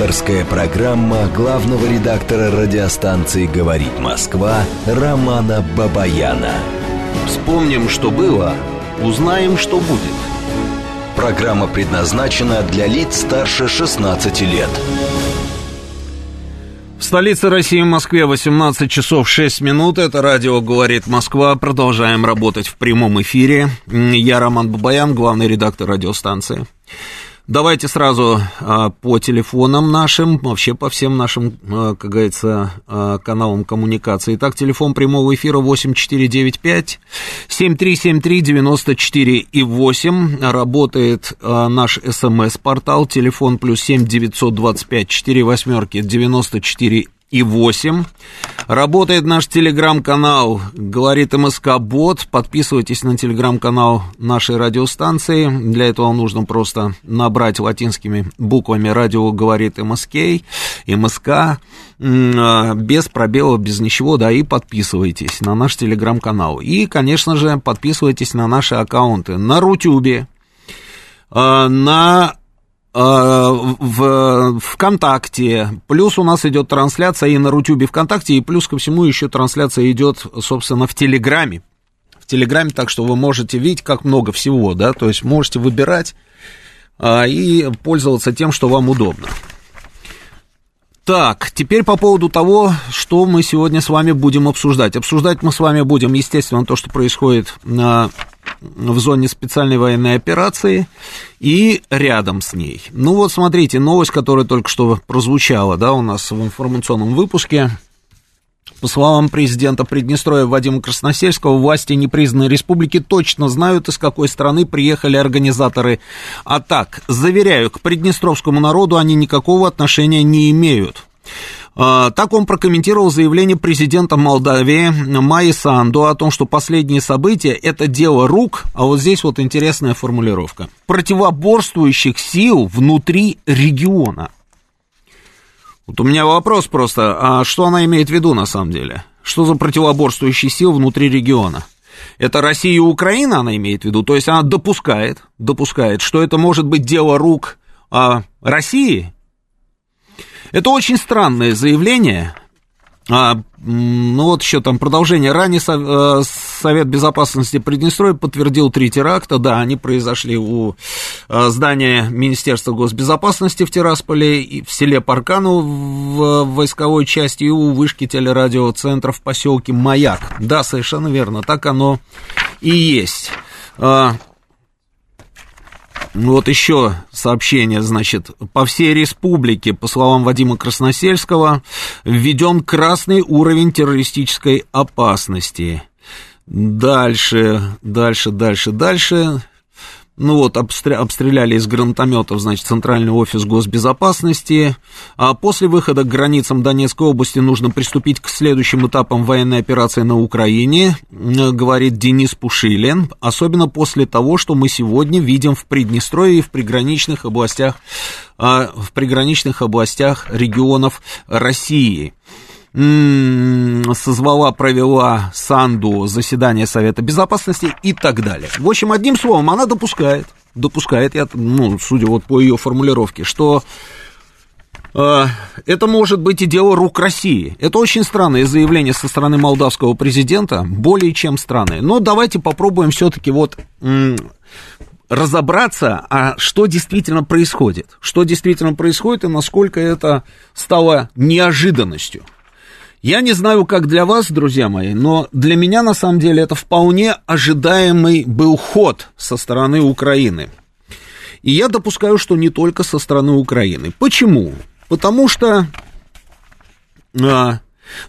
Авторская программа главного редактора радиостанции «Говорит Москва» Романа Бабаяна. Вспомним, что было, узнаем, что будет. Программа предназначена для лиц старше 16 лет. В столице России, Москве, 18 часов 6 минут. Это радио «Говорит Москва». Продолжаем работать в прямом эфире. Я Роман Бабаян, главный редактор радиостанции. Давайте сразу а, по телефонам нашим, вообще по всем нашим, а, как говорится, а, каналам коммуникации. Итак, телефон прямого эфира 8495 7373 94 и 8. Работает наш смс-портал, телефон плюс 7 925 4 восьмерки 94 и 8. Работает наш телеграм-канал «Говорит МСК Бот». Подписывайтесь на телеграм-канал нашей радиостанции. Для этого нужно просто набрать латинскими буквами «Радио говорит МСК», МСК, а, без пробела, без ничего, да, и подписывайтесь на наш телеграм-канал. И, конечно же, подписывайтесь на наши аккаунты на Рутюбе, а, на в ВКонтакте, плюс у нас идет трансляция и на Рутюбе ВКонтакте, и плюс ко всему еще трансляция идет, собственно, в Телеграме. В Телеграме, так что вы можете видеть, как много всего, да, то есть можете выбирать а, и пользоваться тем, что вам удобно. Так, теперь по поводу того, что мы сегодня с вами будем обсуждать. Обсуждать мы с вами будем, естественно, то, что происходит на в зоне специальной военной операции и рядом с ней. Ну вот смотрите, новость, которая только что прозвучала, да, у нас в информационном выпуске. По словам президента Приднестровья Вадима Красносельского, власти непризнанной республики точно знают, из какой страны приехали организаторы атак. Заверяю, к приднестровскому народу они никакого отношения не имеют. А, так он прокомментировал заявление президента Молдавии Майи Санду о том, что последние события – это дело рук, а вот здесь вот интересная формулировка, противоборствующих сил внутри региона. Вот у меня вопрос просто, а что она имеет в виду на самом деле? Что за противоборствующие силы внутри региона? Это Россия и Украина она имеет в виду, то есть она допускает, допускает, что это может быть дело рук а, России это очень странное заявление. А, ну вот еще там продолжение. Ранее э, Совет Безопасности Приднестровья подтвердил три теракта. Да, они произошли у э, здания Министерства госбезопасности в Тирасполе, и в селе Паркану в войсковой части и у вышки телерадиоцентра в поселке Маяк. Да, совершенно верно, так оно и есть. А, вот еще сообщение, значит, по всей республике, по словам Вадима Красносельского, введен красный уровень террористической опасности. Дальше, дальше, дальше, дальше. Ну вот, обстреляли из гранатометов, значит, центральный офис госбезопасности. А после выхода к границам Донецкой области нужно приступить к следующим этапам военной операции на Украине, говорит Денис Пушилин. Особенно после того, что мы сегодня видим в Приднестровье и в приграничных областях, а, в приграничных областях регионов России созвала, провела Санду заседание Совета Безопасности и так далее. В общем, одним словом, она допускает, допускает, я, ну, судя вот по ее формулировке, что э, это может быть и дело рук России. Это очень странное заявление со стороны молдавского президента, более чем странное. Но давайте попробуем все-таки вот разобраться, а что действительно происходит. Что действительно происходит и насколько это стало неожиданностью. Я не знаю, как для вас, друзья мои, но для меня, на самом деле, это вполне ожидаемый был ход со стороны Украины. И я допускаю, что не только со стороны Украины. Почему? Потому что... А,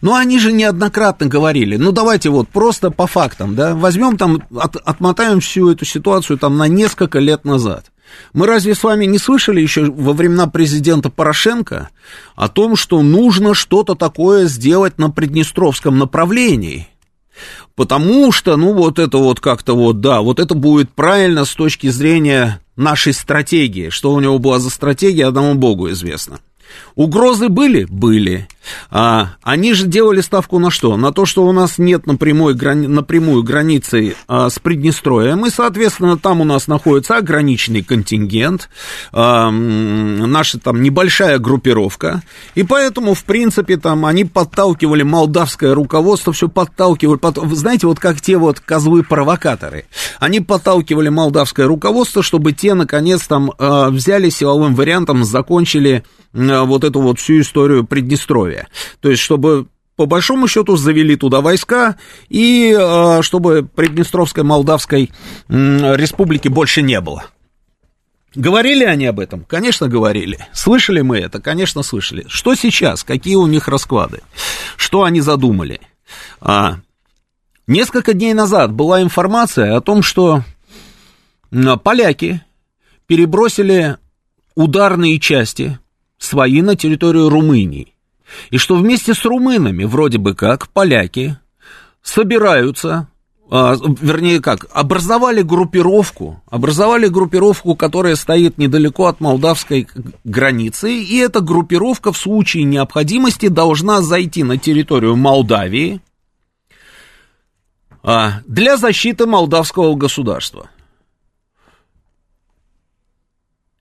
ну, они же неоднократно говорили, ну, давайте вот просто по фактам, да, возьмем там, от, отмотаем всю эту ситуацию там на несколько лет назад. Мы разве с вами не слышали еще во времена президента Порошенко о том, что нужно что-то такое сделать на Приднестровском направлении? Потому что, ну, вот это вот как-то вот, да, вот это будет правильно с точки зрения нашей стратегии. Что у него была за стратегия, одному богу известно. Угрозы были? Были. А, они же делали ставку на что? На то, что у нас нет напрямую, грани, напрямую границы а, с Приднестровьем, и, соответственно, там у нас находится ограниченный контингент, а, наша там небольшая группировка, и поэтому, в принципе, там они подталкивали молдавское руководство, все подталкивали, под, знаете, вот как те вот козлы-провокаторы, они подталкивали молдавское руководство, чтобы те, наконец, там а, взяли силовым вариантом, закончили а, вот эту вот всю историю Приднестровья. То есть, чтобы по большому счету завели туда войска, и а, чтобы Приднестровской Молдавской республики больше не было. Говорили они об этом? Конечно, говорили. Слышали мы это? Конечно, слышали. Что сейчас? Какие у них расклады? Что они задумали? А, несколько дней назад была информация о том, что поляки перебросили ударные части свои на территорию Румынии. И что вместе с румынами, вроде бы как, поляки собираются, а, вернее как, образовали группировку, образовали группировку, которая стоит недалеко от молдавской границы, и эта группировка в случае необходимости должна зайти на территорию Молдавии а, для защиты молдавского государства.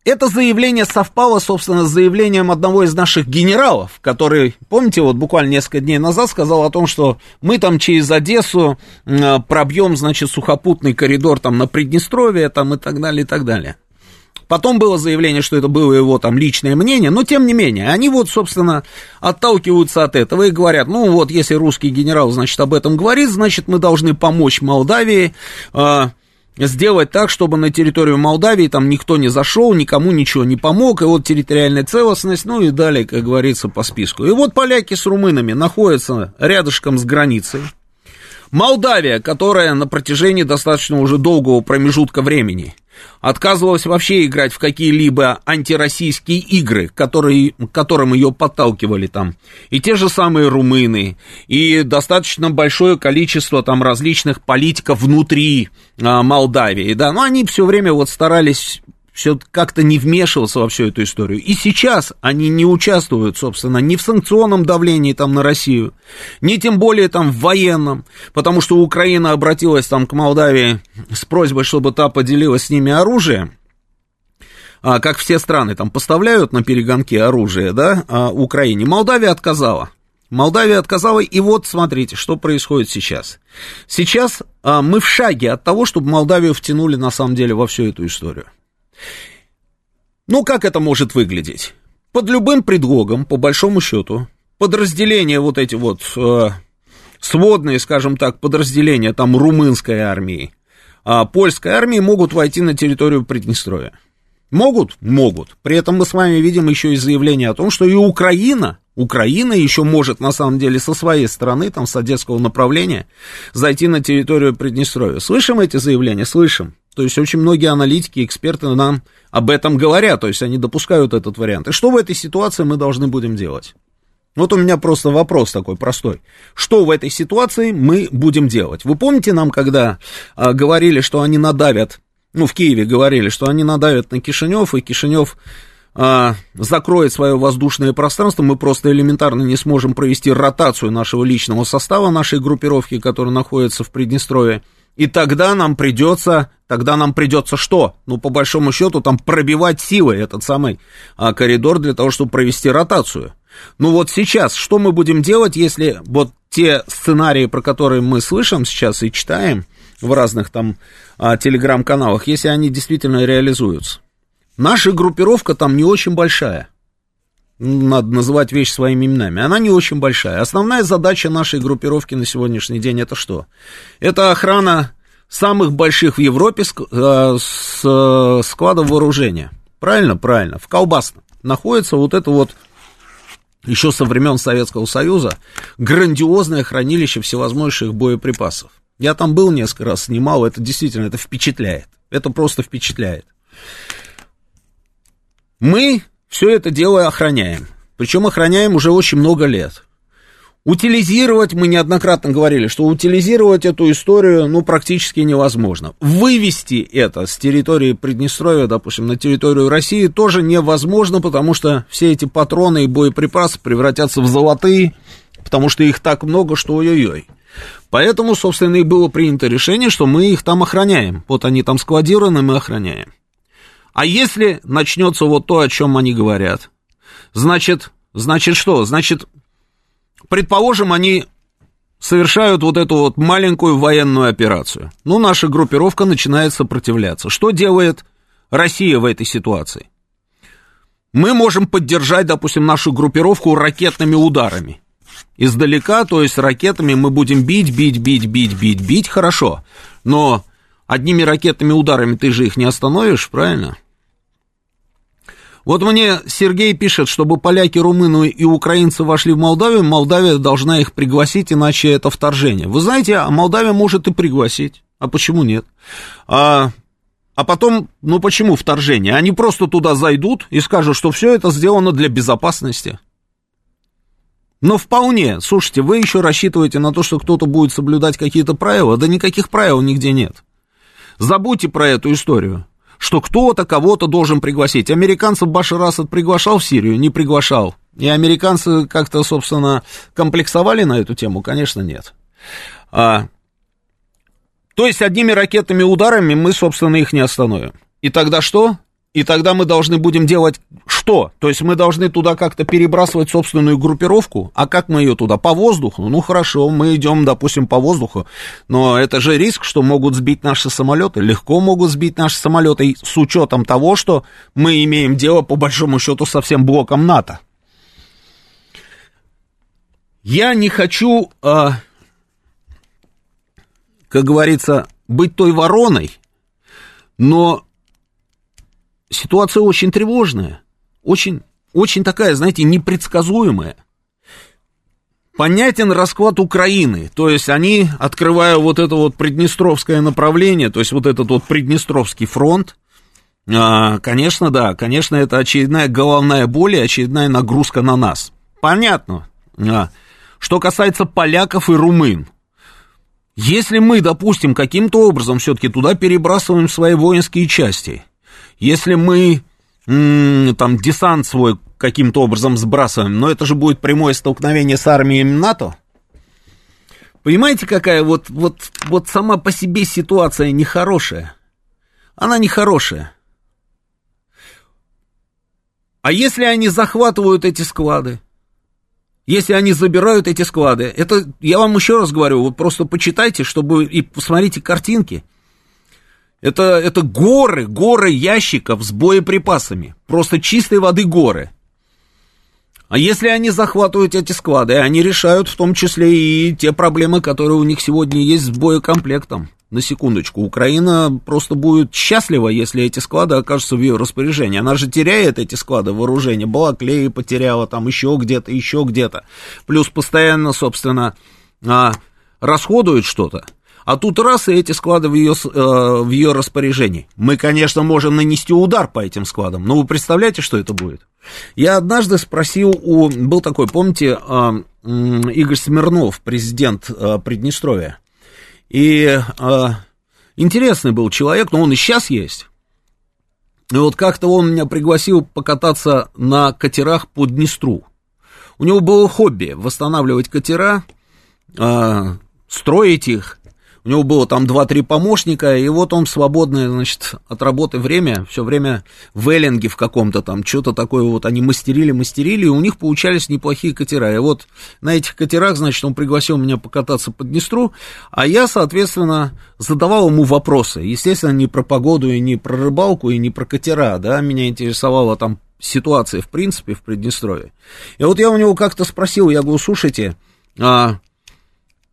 Это заявление совпало, собственно, с заявлением одного из наших генералов, который, помните, вот буквально несколько дней назад сказал о том, что мы там через Одессу пробьем, значит, сухопутный коридор там на Приднестровье там и так далее, и так далее. Потом было заявление, что это было его там личное мнение, но тем не менее, они вот, собственно, отталкиваются от этого и говорят, ну вот, если русский генерал, значит, об этом говорит, значит, мы должны помочь Молдавии, а, сделать так, чтобы на территорию Молдавии там никто не зашел, никому ничего не помог, и вот территориальная целостность, ну и далее, как говорится, по списку. И вот поляки с румынами находятся рядышком с границей. Молдавия, которая на протяжении достаточно уже долгого промежутка времени отказывалась вообще играть в какие-либо антироссийские игры, которые, которым ее подталкивали там. И те же самые румыны, и достаточно большое количество там различных политиков внутри а, Молдавии, да, но они все время вот старались все как-то не вмешивался во всю эту историю. И сейчас они не участвуют, собственно, ни в санкционном давлении там на Россию, ни тем более там в военном, потому что Украина обратилась там к Молдавии с просьбой, чтобы та поделилась с ними оружием, а, как все страны там поставляют на перегонки оружие, да, а, Украине. Молдавия отказала. Молдавия отказала, и вот смотрите, что происходит сейчас. Сейчас а, мы в шаге от того, чтобы Молдавию втянули на самом деле во всю эту историю. Ну, как это может выглядеть? Под любым предлогом, по большому счету, подразделения вот эти вот э, сводные, скажем так, подразделения там румынской армии, а польской армии могут войти на территорию Приднестровья. Могут? Могут. При этом мы с вами видим еще и заявление о том, что и Украина, Украина еще может на самом деле со своей стороны, там с одесского направления, зайти на территорию Приднестровья. Слышим эти заявления? Слышим. То есть очень многие аналитики, эксперты нам об этом говорят, то есть они допускают этот вариант. И что в этой ситуации мы должны будем делать? Вот у меня просто вопрос такой простой. Что в этой ситуации мы будем делать? Вы помните нам, когда а, говорили, что они надавят, ну, в Киеве говорили, что они надавят на Кишинев, и Кишинев а, закроет свое воздушное пространство, мы просто элементарно не сможем провести ротацию нашего личного состава, нашей группировки, которая находится в Приднестровье. И тогда нам придется, тогда нам придется что? Ну, по большому счету, там пробивать силой этот самый а, коридор для того, чтобы провести ротацию. Ну вот сейчас, что мы будем делать, если вот те сценарии, про которые мы слышим сейчас и читаем в разных там а, телеграм-каналах, если они действительно реализуются? Наша группировка там не очень большая. Надо называть вещи своими именами. Она не очень большая. Основная задача нашей группировки на сегодняшний день это что? Это охрана самых больших в Европе э, с складов вооружения. Правильно? Правильно. В Колбасном находится вот это вот еще со времен Советского Союза грандиозное хранилище всевозможных боеприпасов. Я там был несколько раз, снимал, это действительно, это впечатляет. Это просто впечатляет. Мы все это дело охраняем. Причем охраняем уже очень много лет. Утилизировать, мы неоднократно говорили, что утилизировать эту историю, ну, практически невозможно. Вывести это с территории Приднестровья, допустим, на территорию России тоже невозможно, потому что все эти патроны и боеприпасы превратятся в золотые, потому что их так много, что ой-ой-ой. Поэтому, собственно, и было принято решение, что мы их там охраняем. Вот они там складированы, мы охраняем. А если начнется вот то, о чем они говорят, значит, значит что? Значит, предположим, они совершают вот эту вот маленькую военную операцию. Ну, наша группировка начинает сопротивляться. Что делает Россия в этой ситуации? Мы можем поддержать, допустим, нашу группировку ракетными ударами. Издалека, то есть ракетами мы будем бить, бить, бить, бить, бить, бить, хорошо. Но одними ракетными ударами ты же их не остановишь, правильно? Вот мне Сергей пишет, чтобы поляки, румыны и украинцы вошли в Молдавию, Молдавия должна их пригласить, иначе это вторжение. Вы знаете, а Молдавия может и пригласить. А почему нет? А, а потом, ну почему вторжение? Они просто туда зайдут и скажут, что все это сделано для безопасности. Но вполне, слушайте, вы еще рассчитываете на то, что кто-то будет соблюдать какие-то правила? Да никаких правил нигде нет. Забудьте про эту историю что кто-то кого-то должен пригласить. Американцев Башар Асад приглашал в Сирию? Не приглашал. И американцы как-то, собственно, комплексовали на эту тему? Конечно, нет. А, то есть одними ракетными ударами мы, собственно, их не остановим. И тогда что? И тогда мы должны будем делать что? То есть мы должны туда как-то перебрасывать собственную группировку, а как мы ее туда? По воздуху? Ну хорошо, мы идем, допустим, по воздуху, но это же риск, что могут сбить наши самолеты, легко могут сбить наши самолеты с учетом того, что мы имеем дело по большому счету со всем блоком НАТО. Я не хочу, э, как говорится, быть той вороной, но ситуация очень тревожная, очень, очень такая, знаете, непредсказуемая. Понятен расклад Украины, то есть они, открывая вот это вот приднестровское направление, то есть вот этот вот Приднестровский фронт, а, конечно, да, конечно, это очередная головная боль и очередная нагрузка на нас. Понятно. А, что касается поляков и румын, если мы, допустим, каким-то образом все-таки туда перебрасываем свои воинские части, если мы там десант свой каким-то образом сбрасываем, но это же будет прямое столкновение с армией НАТО. Понимаете, какая вот, вот, вот сама по себе ситуация нехорошая? Она нехорошая. А если они захватывают эти склады? Если они забирают эти склады, это, я вам еще раз говорю, вот просто почитайте, чтобы и посмотрите картинки – это, это горы, горы ящиков с боеприпасами. Просто чистой воды горы. А если они захватывают эти склады, они решают в том числе и те проблемы, которые у них сегодня есть с боекомплектом. На секундочку, Украина просто будет счастлива, если эти склады окажутся в ее распоряжении. Она же теряет эти склады вооружения. Балаклеи потеряла, там еще где-то, еще где-то. Плюс постоянно, собственно, а, расходует что-то. А тут раз, и эти склады в ее, э, в ее распоряжении. Мы, конечно, можем нанести удар по этим складам, но вы представляете, что это будет? Я однажды спросил у... Был такой, помните, э, Игорь Смирнов, президент э, Приднестровья. И э, интересный был человек, но он и сейчас есть. И вот как-то он меня пригласил покататься на катерах по Днестру. У него было хобби восстанавливать катера, э, строить их, у него было там 2-3 помощника, и вот он свободное, значит, от работы время, все время в эллинге в каком-то там, что-то такое вот они мастерили, мастерили, и у них получались неплохие катера. И вот на этих катерах, значит, он пригласил меня покататься по Днестру, а я, соответственно, задавал ему вопросы. Естественно, не про погоду, и не про рыбалку, и не про катера, да, меня интересовала там ситуация, в принципе, в Приднестровье. И вот я у него как-то спросил, я говорю, слушайте, а,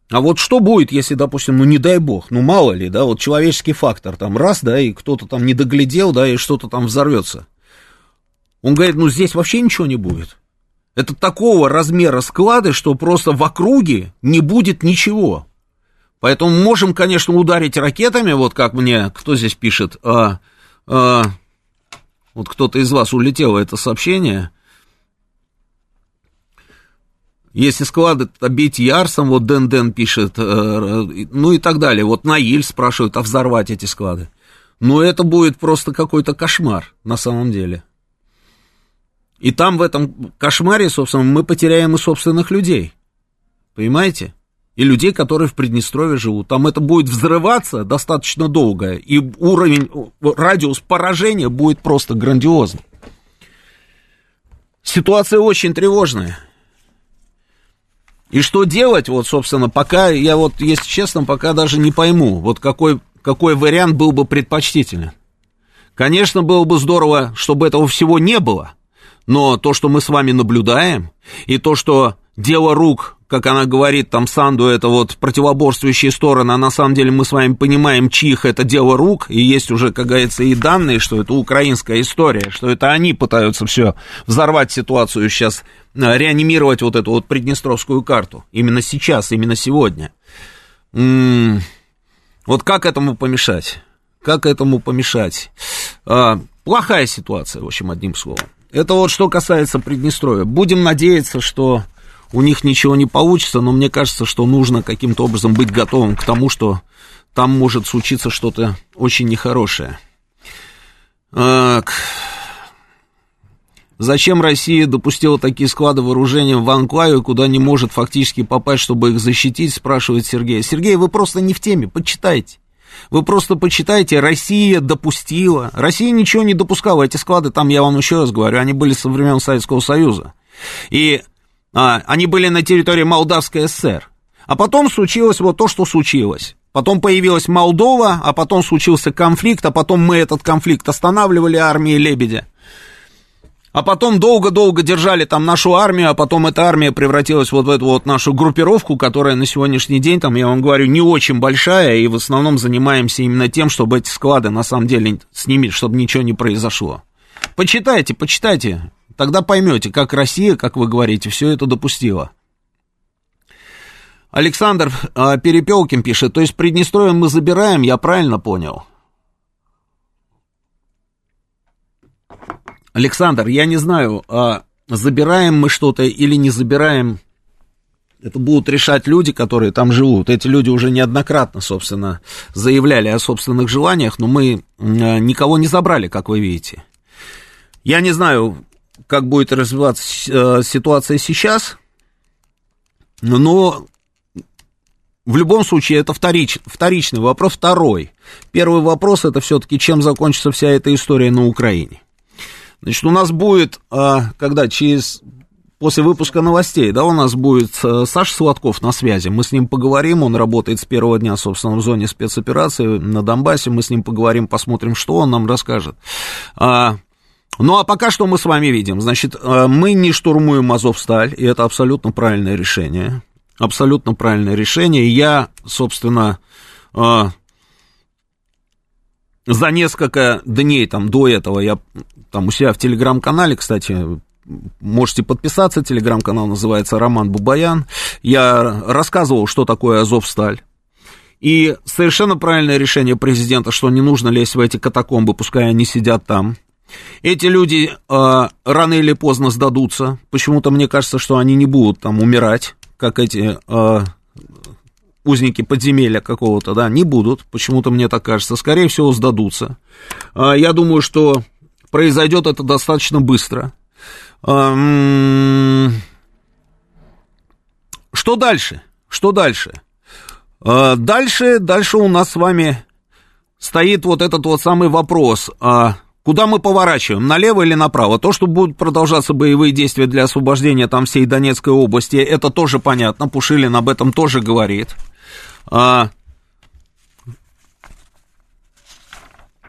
а вот что будет, если, допустим, ну не дай бог, ну мало ли, да, вот человеческий фактор, там раз, да, и кто-то там не доглядел, да, и что-то там взорвется. Он говорит, ну здесь вообще ничего не будет. Это такого размера склады, что просто в округе не будет ничего. Поэтому можем, конечно, ударить ракетами, вот как мне, кто здесь пишет, а, а, вот кто-то из вас улетел это сообщение, Если склады бить Ярсом, вот Дэн Дэн пишет, ну и так далее. Вот Наиль спрашивают, а взорвать эти склады? Ну, это будет просто какой-то кошмар на самом деле. И там в этом кошмаре, собственно, мы потеряем и собственных людей. Понимаете? И людей, которые в Приднестровье живут. Там это будет взрываться достаточно долго. И уровень, радиус поражения будет просто грандиозный. Ситуация очень тревожная. И что делать, вот, собственно, пока, я вот, если честно, пока даже не пойму, вот какой, какой вариант был бы предпочтительный. Конечно, было бы здорово, чтобы этого всего не было, но то, что мы с вами наблюдаем, и то, что дело рук, как она говорит, там, Санду, это вот противоборствующие стороны, а на самом деле мы с вами понимаем, чьих это дело рук, и есть уже, как говорится, и данные, что это украинская история, что это они пытаются все взорвать ситуацию сейчас, э, реанимировать вот эту вот приднестровскую карту, именно сейчас, именно сегодня. М-м- вот как этому помешать? Как этому помешать? А, плохая ситуация, в общем, одним словом. Это вот что касается Приднестровья. Будем надеяться, что у них ничего не получится, но мне кажется, что нужно каким-то образом быть готовым к тому, что там может случиться что-то очень нехорошее. Так. Зачем Россия допустила такие склады вооружения в Анклаве, куда не может фактически попасть, чтобы их защитить, спрашивает Сергей. Сергей, вы просто не в теме, почитайте. Вы просто почитайте, Россия допустила. Россия ничего не допускала. Эти склады, там, я вам еще раз говорю, они были со времен Советского Союза. И а, они были на территории Молдавской ССР. А потом случилось вот то, что случилось. Потом появилась Молдова, а потом случился конфликт, а потом мы этот конфликт останавливали армией Лебедя. А потом долго-долго держали там нашу армию, а потом эта армия превратилась вот в эту вот нашу группировку, которая на сегодняшний день, там, я вам говорю, не очень большая, и в основном занимаемся именно тем, чтобы эти склады, на самом деле, с ними, чтобы ничего не произошло. Почитайте, почитайте, тогда поймете, как Россия, как вы говорите, все это допустила. Александр э, Перепелкин пишет, то есть Приднестровье мы забираем, я правильно понял? Александр, я не знаю, а забираем мы что-то или не забираем, это будут решать люди, которые там живут. Эти люди уже неоднократно, собственно, заявляли о собственных желаниях, но мы никого не забрали, как вы видите. Я не знаю, как будет развиваться э, ситуация сейчас, но в любом случае это вторич, вторичный вопрос. Второй. Первый вопрос это все-таки, чем закончится вся эта история на Украине. Значит, у нас будет, а, когда через после выпуска новостей, да, у нас будет э, Саша Сладков на связи. Мы с ним поговорим, он работает с первого дня, собственно, в зоне спецоперации на Донбассе. Мы с ним поговорим, посмотрим, что он нам расскажет. А, ну, а пока что мы с вами видим? Значит, э, мы не штурмуем Азовсталь, и это абсолютно правильное решение. Абсолютно правильное решение. Я, собственно, э, за несколько дней там до этого я там у себя в телеграм-канале, кстати, можете подписаться, телеграм-канал называется Роман Бубаян. Я рассказывал, что такое Азовсталь. И совершенно правильное решение президента, что не нужно лезть в эти катакомбы, пускай они сидят там. Эти люди э, рано или поздно сдадутся. Почему-то мне кажется, что они не будут там умирать, как эти э, узники подземелья какого-то, да, не будут. Почему-то мне так кажется. Скорее всего, сдадутся. Э, я думаю, что произойдет это достаточно быстро. Что дальше? Что дальше? А, дальше, дальше у нас с вами стоит вот этот вот самый вопрос. А куда мы поворачиваем, налево или направо? То, что будут продолжаться боевые действия для освобождения там всей Донецкой области, это тоже понятно. Пушилин об этом тоже говорит. А,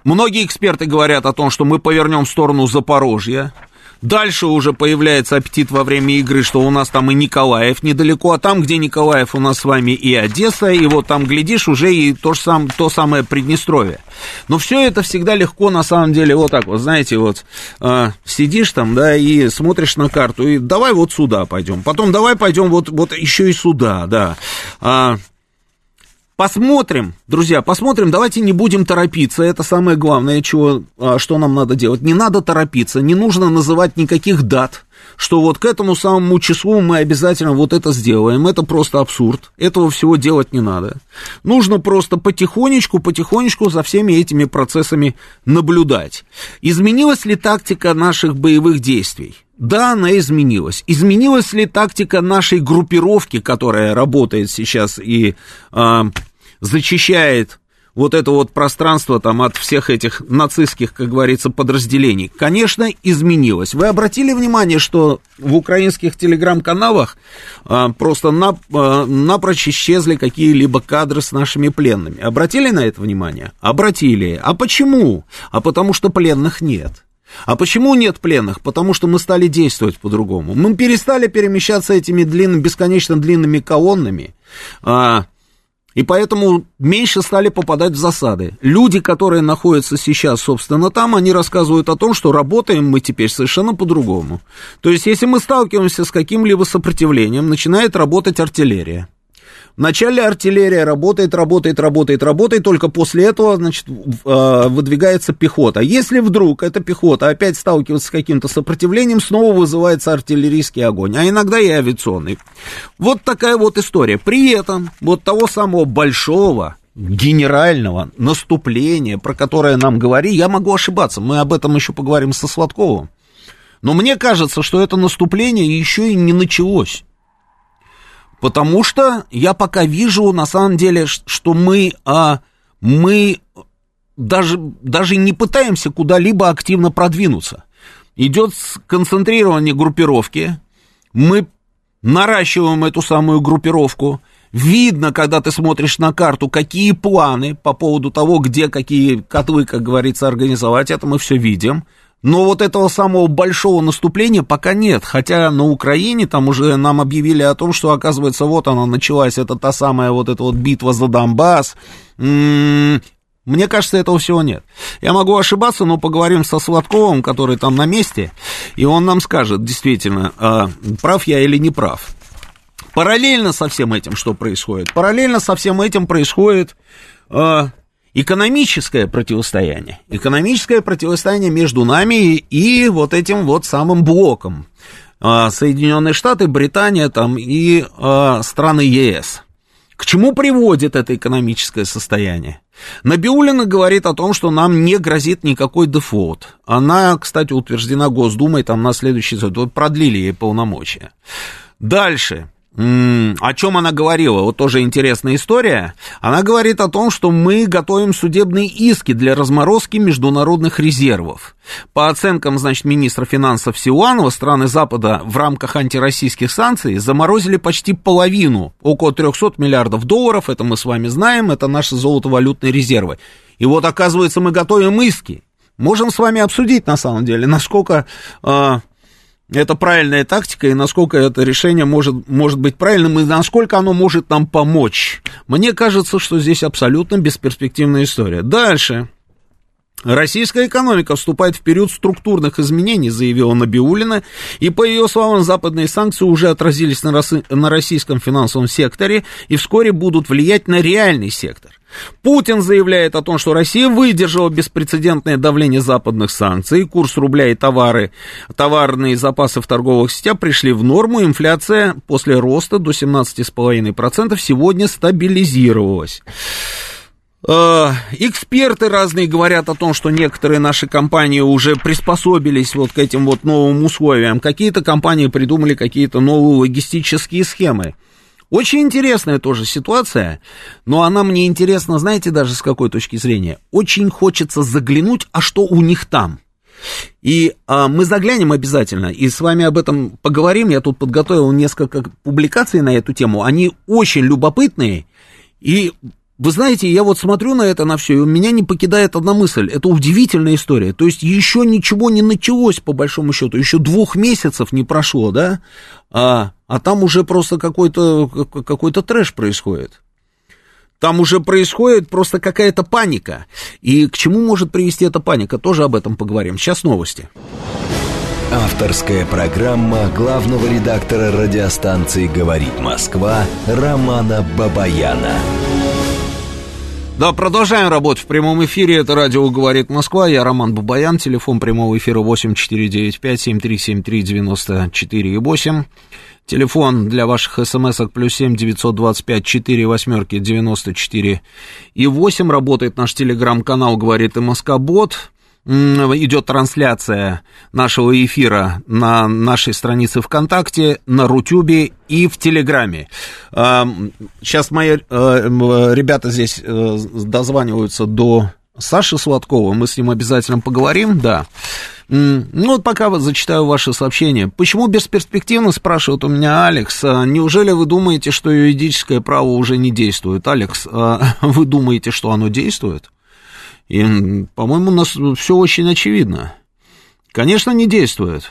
Многие эксперты говорят о том, что мы повернем в сторону Запорожья. Дальше уже появляется аппетит во время игры, что у нас там и Николаев недалеко, а там, где Николаев, у нас с вами и Одесса, и вот там, глядишь, уже и то, же сам, то самое Приднестровье. Но все это всегда легко, на самом деле, вот так вот, знаете, вот э, сидишь там, да, и смотришь на карту, и давай вот сюда пойдем, потом давай пойдем вот, вот еще и сюда, да. А, Посмотрим, друзья, посмотрим, давайте не будем торопиться, это самое главное, чего, а, что нам надо делать. Не надо торопиться, не нужно называть никаких дат, что вот к этому самому числу мы обязательно вот это сделаем. Это просто абсурд. Этого всего делать не надо. Нужно просто потихонечку, потихонечку за всеми этими процессами наблюдать. Изменилась ли тактика наших боевых действий? Да, она изменилась. Изменилась ли тактика нашей группировки, которая работает сейчас и э, зачищает вот это вот пространство там от всех этих нацистских, как говорится, подразделений, конечно, изменилось. Вы обратили внимание, что в украинских телеграм-каналах а, просто нап, а, напрочь исчезли какие-либо кадры с нашими пленными? Обратили на это внимание? Обратили. А почему? А потому что пленных нет. А почему нет пленных? Потому что мы стали действовать по-другому. Мы перестали перемещаться этими длинными, бесконечно длинными колоннами. А, и поэтому меньше стали попадать в засады. Люди, которые находятся сейчас, собственно, там, они рассказывают о том, что работаем мы теперь совершенно по-другому. То есть, если мы сталкиваемся с каким-либо сопротивлением, начинает работать артиллерия. Вначале артиллерия работает, работает, работает, работает, только после этого, значит, а, выдвигается пехота. Если вдруг эта пехота опять сталкивается с каким-то сопротивлением, снова вызывается артиллерийский огонь, а иногда и авиационный. Вот такая вот история. При этом вот того самого большого генерального наступления, про которое нам говори, я могу ошибаться, мы об этом еще поговорим со Сладковым. Но мне кажется, что это наступление еще и не началось. Потому что я пока вижу, на самом деле, что мы, а, мы даже, даже не пытаемся куда-либо активно продвинуться. Идет концентрирование группировки, мы наращиваем эту самую группировку, видно, когда ты смотришь на карту, какие планы по поводу того, где какие котлы, как говорится, организовать, это мы все видим. Но вот этого самого большого наступления пока нет, хотя на Украине там уже нам объявили о том, что, оказывается, вот она началась, это та самая вот эта вот битва за Донбасс. М-м-м, мне кажется, этого всего нет. Я могу ошибаться, но поговорим со Сладковым, который там на месте, и он нам скажет, действительно, э, прав я или не прав. Параллельно со всем этим что происходит? Параллельно со всем этим происходит э, экономическое противостояние. Экономическое противостояние между нами и вот этим вот самым блоком. А, Соединенные Штаты, Британия там и а, страны ЕС. К чему приводит это экономическое состояние? Набиулина говорит о том, что нам не грозит никакой дефолт. Она, кстати, утверждена Госдумой там на следующий год, продлили ей полномочия. Дальше. О чем она говорила? Вот тоже интересная история. Она говорит о том, что мы готовим судебные иски для разморозки международных резервов. По оценкам, значит, министра финансов Силуанова, страны Запада в рамках антироссийских санкций заморозили почти половину, около 300 миллиардов долларов, это мы с вами знаем, это наши золотовалютные резервы. И вот, оказывается, мы готовим иски. Можем с вами обсудить, на самом деле, насколько э, это правильная тактика, и насколько это решение может, может быть правильным, и насколько оно может нам помочь. Мне кажется, что здесь абсолютно бесперспективная история. Дальше. Российская экономика вступает в период структурных изменений, заявила Набиулина, и по ее словам, западные санкции уже отразились на, рос... на российском финансовом секторе и вскоре будут влиять на реальный сектор. Путин заявляет о том, что Россия выдержала беспрецедентное давление западных санкций, курс рубля и товары, товарные запасы в торговых сетях пришли в норму, инфляция после роста до 17,5% сегодня стабилизировалась. Э, эксперты разные говорят о том, что некоторые наши компании уже приспособились вот к этим вот новым условиям. Какие-то компании придумали какие-то новые логистические схемы. Очень интересная тоже ситуация, но она мне интересна, знаете, даже с какой точки зрения. Очень хочется заглянуть, а что у них там. И а, мы заглянем обязательно, и с вами об этом поговорим. Я тут подготовил несколько публикаций на эту тему. Они очень любопытные, и вы знаете, я вот смотрю на это, на все, и у меня не покидает одна мысль. Это удивительная история. То есть еще ничего не началось, по большому счету. Еще двух месяцев не прошло, да? А, а там уже просто какой-то какой трэш происходит. Там уже происходит просто какая-то паника. И к чему может привести эта паника, тоже об этом поговорим. Сейчас новости. Авторская программа главного редактора радиостанции «Говорит Москва» Романа Бабаяна. Да, продолжаем работать в прямом эфире. Это радио «Говорит Москва». Я Роман Бабаян. Телефон прямого эфира 8495-7373-94,8. Телефон для ваших смс-ок плюс семь девятьсот двадцать пять четыре восьмерки девяносто четыре и восемь. Работает наш телеграм-канал «Говорит и Москобот» идет трансляция нашего эфира на нашей странице ВКонтакте, на Рутюбе и в Телеграме. Сейчас мои э, ребята здесь э, дозваниваются до Саши Сладкова, мы с ним обязательно поговорим, да. Ну, вот пока вот зачитаю ваше сообщение. Почему бесперспективно, спрашивает у меня Алекс. А неужели вы думаете, что юридическое право уже не действует? Алекс, а вы думаете, что оно действует? И, по-моему, у нас все очень очевидно. Конечно, не действует.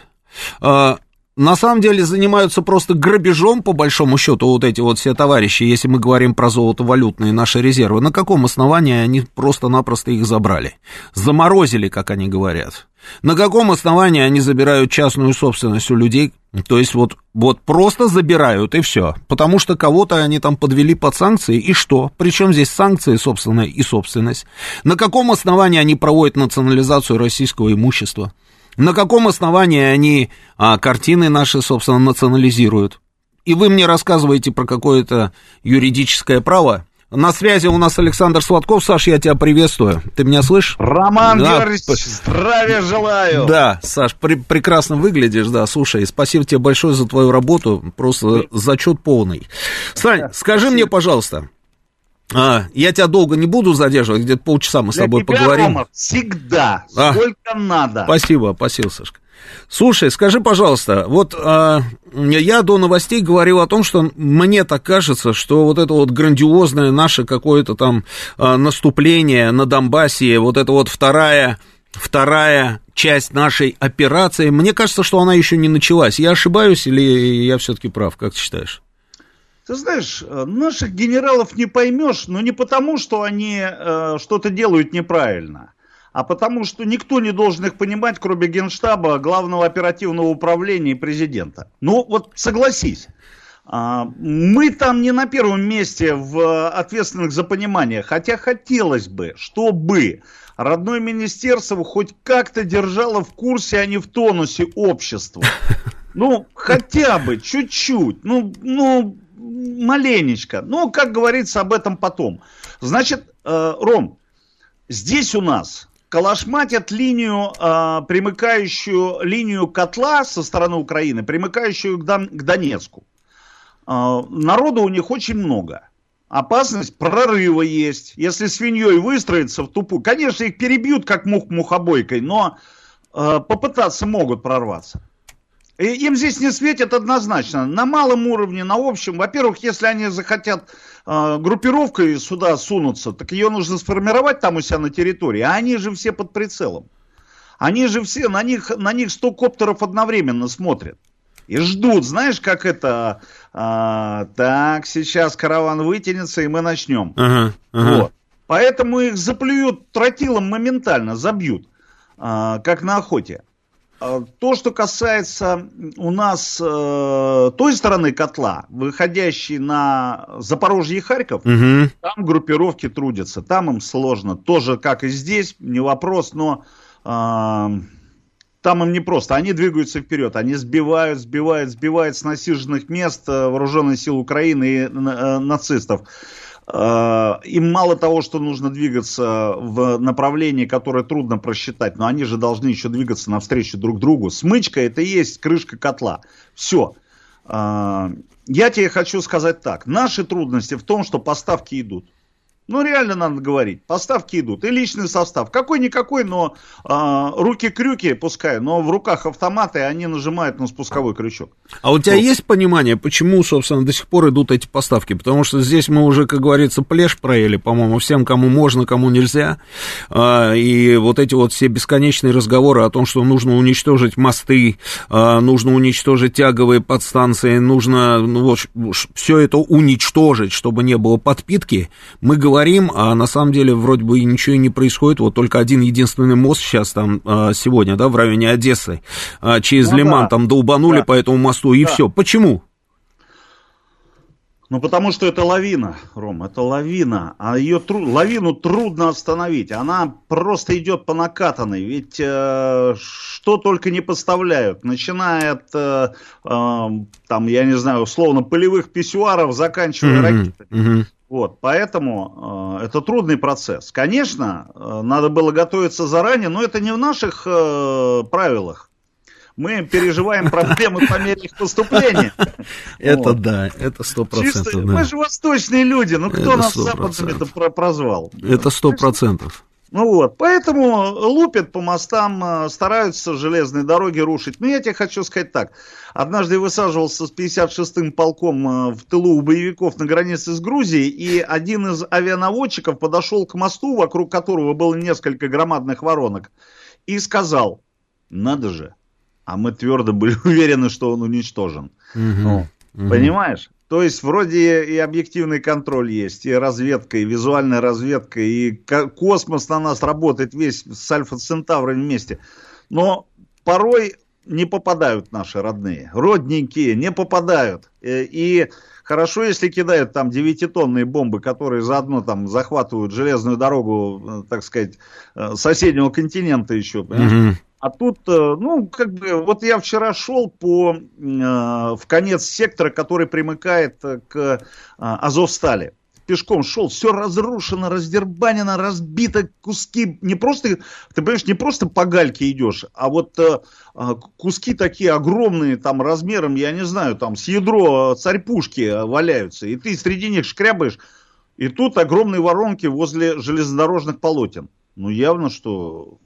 А, на самом деле занимаются просто грабежом, по большому счету, вот эти вот все товарищи, если мы говорим про золото-валютные наши резервы. На каком основании они просто-напросто их забрали? Заморозили, как они говорят. На каком основании они забирают частную собственность у людей? То есть вот, вот просто забирают и все. Потому что кого-то они там подвели под санкции, и что? Причем здесь санкции, собственно, и собственность. На каком основании они проводят национализацию российского имущества? На каком основании они а, картины наши, собственно, национализируют? И вы мне рассказываете про какое-то юридическое право? На связи у нас Александр Сладков. Саш, я тебя приветствую. Ты меня слышишь? Роман да. Георгиевич, здравия желаю. Да, Саш, при- прекрасно выглядишь, да, слушай, спасибо тебе большое за твою работу, просто зачет полный. Сань, скажи мне, пожалуйста, а, я тебя долго не буду задерживать, где-то полчаса мы с тобой тебя, поговорим. Рома, всегда, а, сколько надо. Спасибо, спасибо, Сашка. Слушай, скажи, пожалуйста, вот а, я до новостей говорил о том, что мне так кажется, что вот это вот грандиозное наше какое-то там а, наступление на Донбассе, вот это вот вторая, вторая часть нашей операции, мне кажется, что она еще не началась. Я ошибаюсь или я все-таки прав, как ты считаешь? Ты знаешь, э, наших генералов не поймешь, но не потому, что они э, что-то делают неправильно, а потому что никто не должен их понимать, кроме Генштаба, главного оперативного управления и президента. Ну вот согласись, э, мы там не на первом месте в ответственных за понимание, хотя хотелось бы, чтобы родное министерство хоть как-то держало в курсе, а не в тонусе общества. Ну, хотя бы, чуть-чуть. Ну, ну, маленечко. Но, как говорится, об этом потом. Значит, э, Ром, здесь у нас калашматят линию, э, примыкающую линию котла со стороны Украины, примыкающую к, Дон, к Донецку. Э, народу у них очень много. Опасность прорыва есть. Если свиньей выстроиться в тупую, конечно, их перебьют как мух мухобойкой, но э, попытаться могут прорваться. Им здесь не светит однозначно. На малом уровне, на общем. Во-первых, если они захотят э, группировкой сюда сунуться, так ее нужно сформировать там у себя на территории. А они же все под прицелом. Они же все, на них, на них 100 коптеров одновременно смотрят. И ждут, знаешь, как это, а, так, сейчас караван вытянется, и мы начнем. Ага, ага. Вот. Поэтому их заплюют тротилом моментально, забьют, а, как на охоте. А, то, что касается у нас э, той стороны котла, выходящей на Запорожье и Харьков, угу. там группировки трудятся, там им сложно. Тоже, как и здесь, не вопрос, но э, там им не просто. Они двигаются вперед, они сбивают, сбивают, сбивают с насиженных мест э, вооруженные силы Украины и э, нацистов. Э, им мало того, что нужно двигаться в направлении, которое трудно просчитать, но они же должны еще двигаться навстречу друг другу. Смычка это и есть крышка котла. Все. Э, я тебе хочу сказать так. Наши трудности в том, что поставки идут. Ну, реально надо говорить. Поставки идут. И личный состав. Какой-никакой, но э, руки-крюки, пускай, но в руках автоматы, они нажимают на спусковой крючок. А у тебя вот. есть понимание, почему, собственно, до сих пор идут эти поставки? Потому что здесь мы уже, как говорится, плешь проели, по-моему, всем, кому можно, кому нельзя. А, и вот эти вот все бесконечные разговоры о том, что нужно уничтожить мосты, а, нужно уничтожить тяговые подстанции, нужно ну, вот, все это уничтожить, чтобы не было подпитки, мы говорим говорим, а на самом деле вроде бы ничего и не происходит. Вот только один единственный мост сейчас там а, сегодня, да, в районе Одессы, а, через ну, Лиман да. там долбанули да. по этому мосту, и да. все. Почему? Ну, потому что это лавина, Ром, это лавина. А ее тру... лавину трудно остановить. Она просто идет по накатанной. Ведь э, что только не поставляют. Начиная от, э, э, там, я не знаю, условно, полевых писсуаров, заканчивая mm-hmm. ракетами. Mm-hmm. Вот, поэтому э, это трудный процесс. Конечно, э, надо было готовиться заранее, но это не в наших э, правилах мы переживаем проблемы по мере их поступления. Это да, это сто процентов. Мы же восточные люди, ну кто нас западными-то прозвал? Это сто процентов. Ну вот, поэтому лупят по мостам, э, стараются железные дороги рушить. Но я тебе хочу сказать так. Однажды я высаживался с 56-м полком э, в тылу у боевиков на границе с Грузией, и один из авианаводчиков подошел к мосту, вокруг которого было несколько громадных воронок, и сказал, надо же, а мы твердо были уверены, что он уничтожен. Угу, ну, угу. Понимаешь? То есть вроде и объективный контроль есть, и разведка, и визуальная разведка, и космос на нас работает весь с Альфа-Центавром вместе. Но порой не попадают наши родные, родненькие не попадают. Э, и хорошо, если кидают там 9-тонные бомбы, которые заодно там захватывают железную дорогу, э, так сказать, э, соседнего континента еще. Понимаешь? Угу. А тут, э, ну, как бы, вот я вчера шел по, э, в конец сектора, который примыкает к э, Азовстали. Пешком шел, все разрушено, раздербанено, разбито, куски, не просто, ты понимаешь, не просто по гальке идешь, а вот э, куски такие огромные, там, размером, я не знаю, там, с ядро царь-пушки валяются, и ты среди них шкрябаешь, и тут огромные воронки возле железнодорожных полотен. Ну, явно, что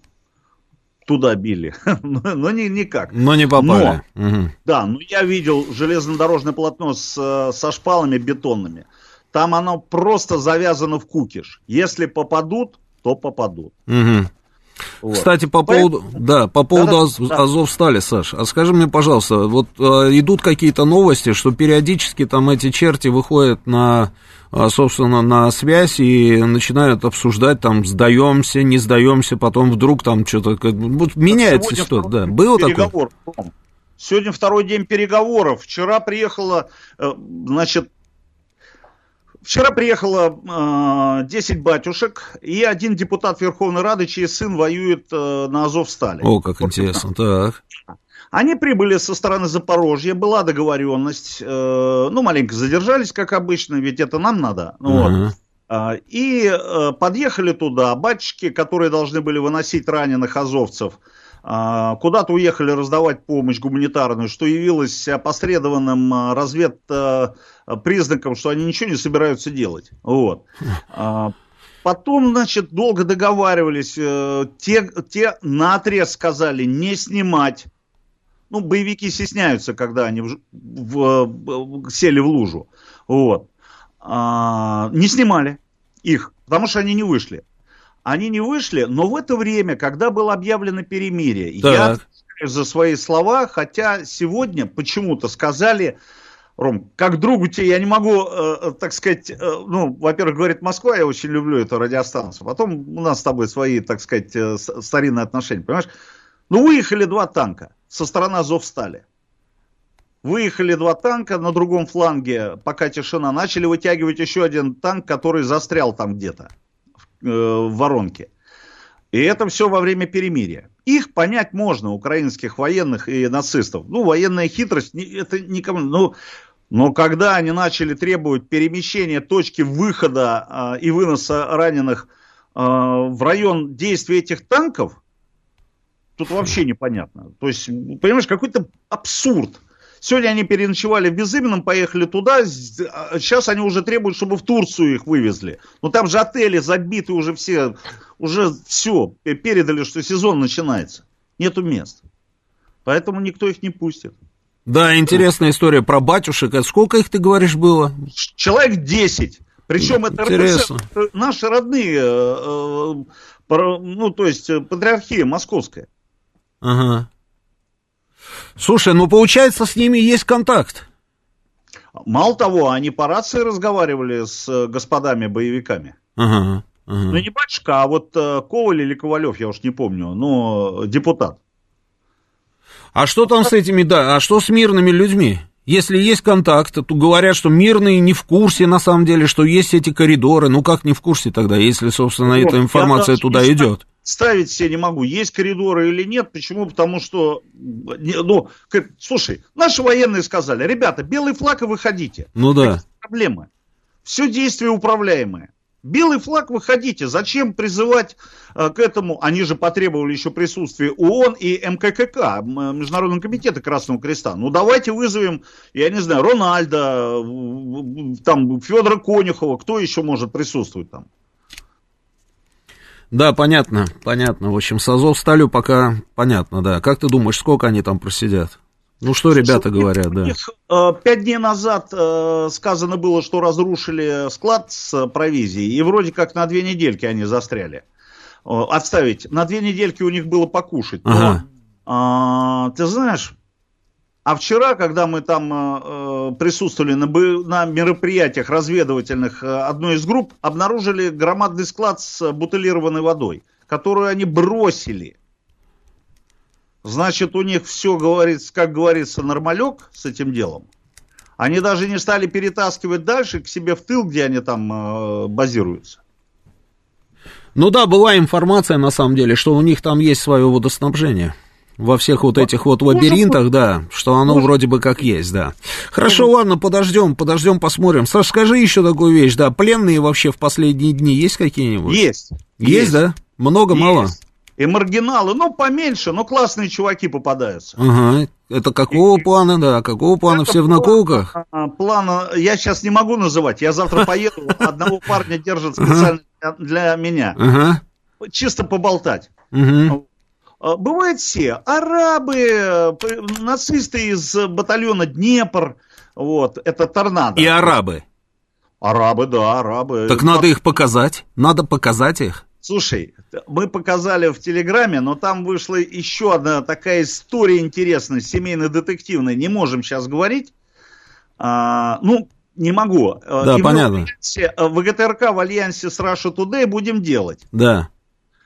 туда били, но не, никак. Но не попали. Но, угу. Да, ну я видел железнодорожное полотно с, со шпалами бетонными. Там оно просто завязано в кукиш. Если попадут, то попадут. Угу. Вот. Кстати, по поводу, да, по поводу да, Аз, да. Азовстали, Саш, а скажи мне, пожалуйста, вот э, идут какие-то новости, что периодически там эти черти выходят на собственно, на связь и начинают обсуждать, там, сдаемся, не сдаемся, потом вдруг там что-то, как, вот, меняется что-то, да. Было переговор. такое? Сегодня второй день переговоров. Вчера приехала, э, значит, Вчера приехало э, 10 батюшек и один депутат Верховной Рады, чей сын воюет э, на Азовстале. О, как интересно, так. Они прибыли со стороны Запорожья, была договоренность, э, ну, маленько задержались, как обычно, ведь это нам надо. Uh-huh. Вот. А, и э, подъехали туда батюшки, которые должны были выносить раненых азовцев, э, куда-то уехали раздавать помощь гуманитарную, что явилось опосредованным э, развед э, признаком, что они ничего не собираются делать. Вот. А, потом, значит, долго договаривались, те, те на отрез сказали не снимать ну, боевики стесняются, когда они в, в, в, сели в лужу. Вот. А, не снимали их, потому что они не вышли. Они не вышли, но в это время, когда было объявлено перемирие, так. я за свои слова, хотя сегодня почему-то сказали, Ром, как другу тебе, я не могу, э, э так сказать, э, ну, во-первых, говорит Москва, я очень люблю эту радиостанцию, потом у нас с тобой свои, так сказать, э, старинные отношения, понимаешь? Ну, выехали два танка со стороны Азовстали. Выехали два танка на другом фланге, пока тишина. Начали вытягивать еще один танк, который застрял там где-то э, в воронке. И это все во время перемирия. Их понять можно, украинских военных и нацистов. Ну, военная хитрость, это никому... Ну, но когда они начали требовать перемещения точки выхода э, и выноса раненых э, в район действия этих танков, Тут вообще непонятно. То есть, понимаешь, какой-то абсурд. Сегодня они переночевали в Безыменном, поехали туда, сейчас а они уже требуют, чтобы в Турцию их вывезли. Но там же отели забиты уже все, уже все, передали, что сезон начинается. Нету мест. Поэтому никто их не пустит. Да, интересная история про батюшек. А сколько их, ты говоришь, было? Человек 10. Причем это Интересно. РПЦ, наши родные, э, э, ну, то есть э, патриархия московская. Ага. Слушай, ну получается, с ними есть контакт. Мало того, они по рации разговаривали с э, господами боевиками. Ага, ага. Ну, не батюшка, а вот э, Коваль или Ковалев, я уж не помню, но депутат. А что там с этими, да, а что с мирными людьми? Если есть контакт, то говорят, что мирные не в курсе, на самом деле, что есть эти коридоры. Ну, как не в курсе тогда, если, собственно, эта информация туда идет? Ставить себе не могу, есть коридоры или нет. Почему? Потому что, ну, слушай, наши военные сказали, ребята, белый флаг и выходите. Ну да. Проблемы. Все действие управляемое. Белый флаг выходите. Зачем призывать э, к этому? Они же потребовали еще присутствия ООН и МККК, Международного комитета Красного Креста. Ну давайте вызовем, я не знаю, Рональда, там Федора Конюхова, кто еще может присутствовать там? Да, понятно, понятно. В общем, с Азовсталью пока понятно, да. Как ты думаешь, сколько они там просидят? Ну, что ребята у говорят, да? Э, пять дней назад э, сказано было, что разрушили склад с провизией, и вроде как на две недельки они застряли. Э, отставить. На две недельки у них было покушать. Ага. Но, э, ты знаешь, а вчера, когда мы там э, присутствовали на, на мероприятиях разведывательных э, одной из групп, обнаружили громадный склад с бутылированной водой, которую они бросили. Значит, у них все, говорится, как говорится, нормалек с этим делом. Они даже не стали перетаскивать дальше к себе в тыл, где они там э, базируются. Ну да, была информация, на самом деле, что у них там есть свое водоснабжение во всех вот этих вот лабиринтах, да, что оно вроде бы как есть, да. Хорошо, ладно, подождем, подождем, посмотрим. Саш, скажи еще такую вещь, да, пленные вообще в последние дни есть какие-нибудь? Есть. Есть, есть. да? Много, есть. мало? И маргиналы, ну, поменьше, но классные чуваки попадаются. Ага. Это какого и, плана, да, какого плана? Все в наколках? Плана, плана я сейчас не могу называть. Я завтра поеду, одного парня держат специально для меня. Чисто поболтать. А, бывают все. Арабы, нацисты из батальона Днепр, вот, это торнадо. И арабы. Арабы, да, арабы. Так надо их показать, надо показать их. Слушай, мы показали в Телеграме, но там вышла еще одна такая история интересная, семейно-детективная. Не можем сейчас говорить. А, ну, не могу. Да, И понятно. В, в ГТРК в альянсе с Russia Today будем делать. Да.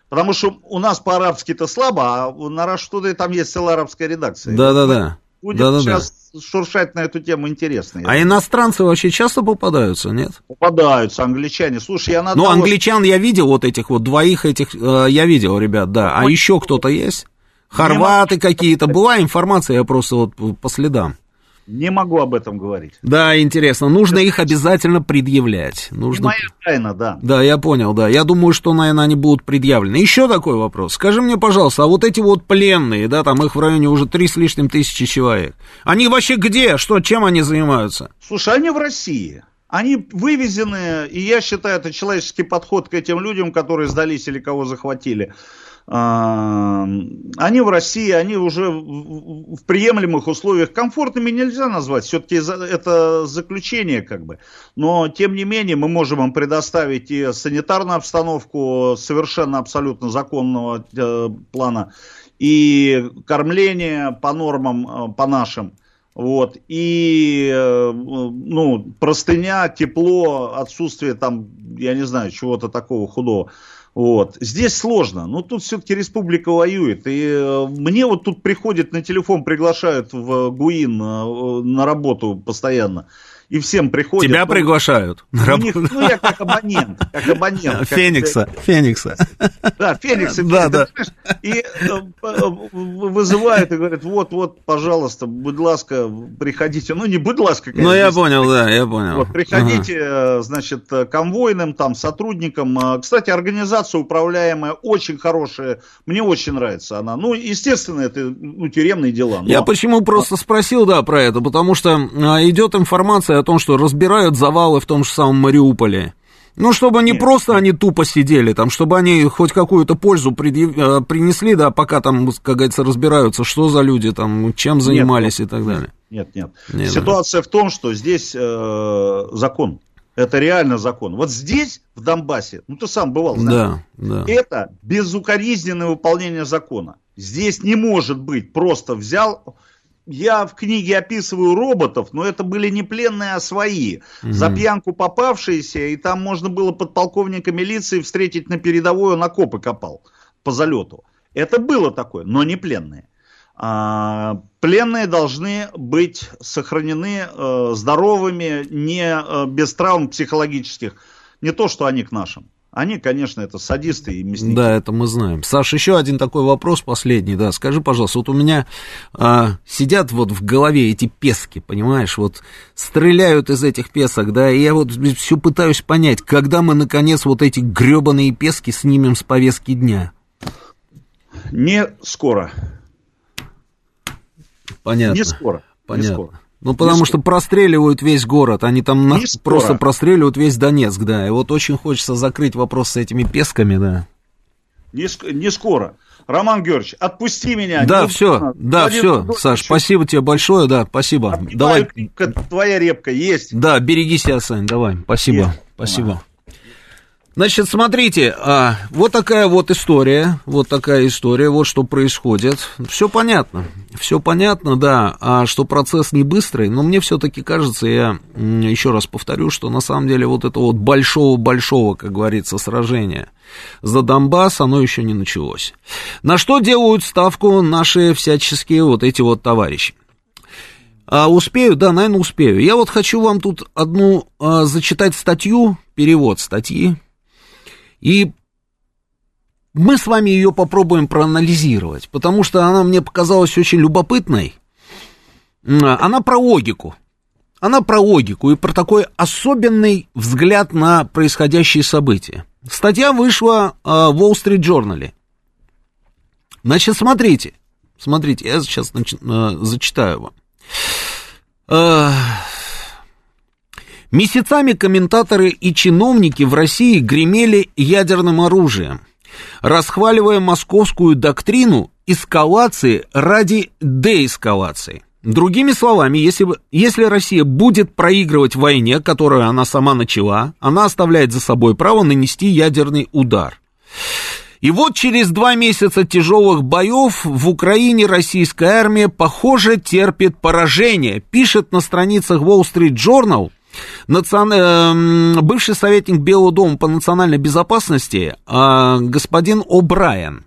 Потому что у нас по-арабски-то слабо, а на Today там есть целая арабская редакция. Да-да-да. Будет да, да, сейчас да. шуршать на эту тему интересно. А иностранцы вообще часто попадаются, нет? Попадаются, англичане. Слушай, я на Ну, того... англичан я видел, вот этих вот двоих этих, э, я видел, ребят, да. А вот. еще кто-то есть? Хорваты какие-то. Была информация, я просто вот по следам. Не могу об этом говорить. Да, интересно. Нужно их обязательно предъявлять. Нужно... моя тайна, да. Да, я понял, да. Я думаю, что, наверное, они будут предъявлены. Еще такой вопрос. Скажи мне, пожалуйста, а вот эти вот пленные, да, там их в районе уже три с лишним тысячи человек, они вообще где? Что, чем они занимаются? Слушай, они в России. Они вывезены, и я считаю, это человеческий подход к этим людям, которые сдались или кого захватили. Они в России, они уже в приемлемых условиях. Комфортными нельзя назвать, все-таки это заключение как бы. Но тем не менее мы можем им предоставить и санитарную обстановку совершенно абсолютно законного э, плана, и кормление по нормам, э, по нашим. Вот, и, э, ну, простыня, тепло, отсутствие там, я не знаю, чего-то такого худого. Вот. Здесь сложно, но тут все-таки республика воюет. И э, мне вот тут приходит на телефон, приглашают в ГУИН э, на работу постоянно и всем приходят. Тебя ну, приглашают работу. Них, ну, я как абонент. Как абонент Феникса. Как, Феникса. Да, Феникса. Да, да. И э, вызывают и говорят, вот, вот, пожалуйста, будь ласка, приходите. Ну, не будь ласка, конечно. Ну, я понял, да, я понял. Вот, приходите, ага. Э, значит, конвойным, там, сотрудникам. Э, кстати, организация управляемая, очень хорошая. Мне очень нравится она. Ну, естественно, это ну, тюремные дела. Но... Я почему просто спросил, да, про это, потому что идет информация информация о том, что разбирают завалы в том же самом Мариуполе. Ну, чтобы не Нет. просто они тупо сидели, там, чтобы они хоть какую-то пользу предъяв... Э, принесли, да, пока там, как говорится, разбираются, что за люди там, чем занимались нет, и так далее. Нет, нет. нет Ситуация да. в том, что здесь э, закон. Это реально закон. Вот здесь, в Донбассе, ну ты сам бывал, да, да. это безукоризненное выполнение закона. Здесь не может быть просто взял, я в книге описываю роботов, но это были не пленные, а свои. Угу. За пьянку попавшиеся, и там можно было подполковника милиции встретить на передовой, он окопы копал по залету. Это было такое, но не пленные. А, пленные должны быть сохранены э, здоровыми, не э, без травм психологических. Не то, что они к нашим. Они, конечно, это садисты и мясники. Да, это мы знаем. Саш, еще один такой вопрос последний, да. Скажи, пожалуйста, вот у меня а, сидят вот в голове эти пески, понимаешь, вот стреляют из этих песок, да, и я вот все пытаюсь понять, когда мы, наконец, вот эти гребаные пески снимем с повестки дня. Не скоро. Понятно. Не скоро. Понятно. Не скоро. Ну, потому не что простреливают весь город, они там на... просто простреливают весь Донецк, да. И вот очень хочется закрыть вопрос с этими песками, да. Не, не скоро. Роман Георгиевич, отпусти меня. Да, не все, нужно. да, Владимир все, Владимир, Саш, спасибо тебе большое, да, спасибо. Отпиваю, давай. Репка, твоя репка есть. Да, береги себя, Сань, давай, спасибо, есть. спасибо. Ага. Значит, смотрите, а, вот такая вот история, вот такая история, вот что происходит. Все понятно, все понятно, да, а что процесс не быстрый, но мне все-таки кажется, я еще раз повторю, что на самом деле вот это вот большого-большого, как говорится, сражения за Донбасс, оно еще не началось. На что делают ставку наши всяческие вот эти вот товарищи? А успею? Да, наверное, успею. Я вот хочу вам тут одну а, зачитать статью, перевод статьи, и мы с вами ее попробуем проанализировать, потому что она мне показалась очень любопытной. Она про логику. Она про логику и про такой особенный взгляд на происходящие события. Статья вышла в Wall Street Journal. Значит, смотрите. Смотрите, я сейчас зачитаю вам. Месяцами комментаторы и чиновники в России гремели ядерным оружием, расхваливая московскую доктрину эскалации ради деэскалации. Другими словами, если, если Россия будет проигрывать войне, которую она сама начала, она оставляет за собой право нанести ядерный удар. И вот через два месяца тяжелых боев в Украине российская армия, похоже, терпит поражение, пишет на страницах Wall Street Journal Национ... Э, бывший советник Белого дома по национальной безопасности э, господин О'Брайен.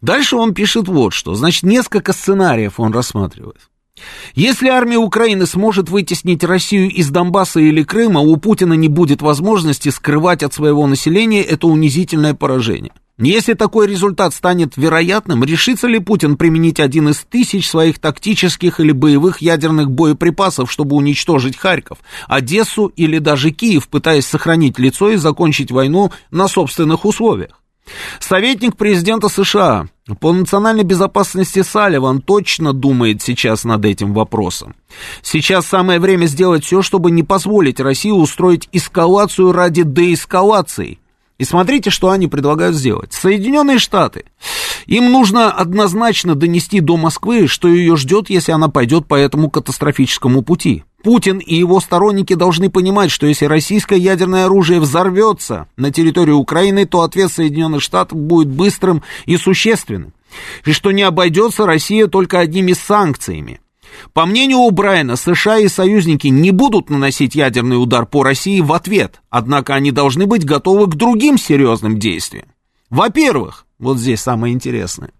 Дальше он пишет вот что. Значит, несколько сценариев он рассматривает. Если армия Украины сможет вытеснить Россию из Донбасса или Крыма, у Путина не будет возможности скрывать от своего населения это унизительное поражение. Если такой результат станет вероятным, решится ли Путин применить один из тысяч своих тактических или боевых ядерных боеприпасов, чтобы уничтожить Харьков, Одессу или даже Киев, пытаясь сохранить лицо и закончить войну на собственных условиях? Советник президента США по национальной безопасности Салливан точно думает сейчас над этим вопросом. Сейчас самое время сделать все, чтобы не позволить России устроить эскалацию ради деэскалации – и смотрите, что они предлагают сделать. Соединенные Штаты. Им нужно однозначно донести до Москвы, что ее ждет, если она пойдет по этому катастрофическому пути. Путин и его сторонники должны понимать, что если российское ядерное оружие взорвется на территории Украины, то ответ Соединенных Штатов будет быстрым и существенным. И что не обойдется Россия только одними санкциями. По мнению Брайана, США и союзники не будут наносить ядерный удар по России в ответ, однако они должны быть готовы к другим серьезным действиям. Во-первых, вот здесь самое интересное,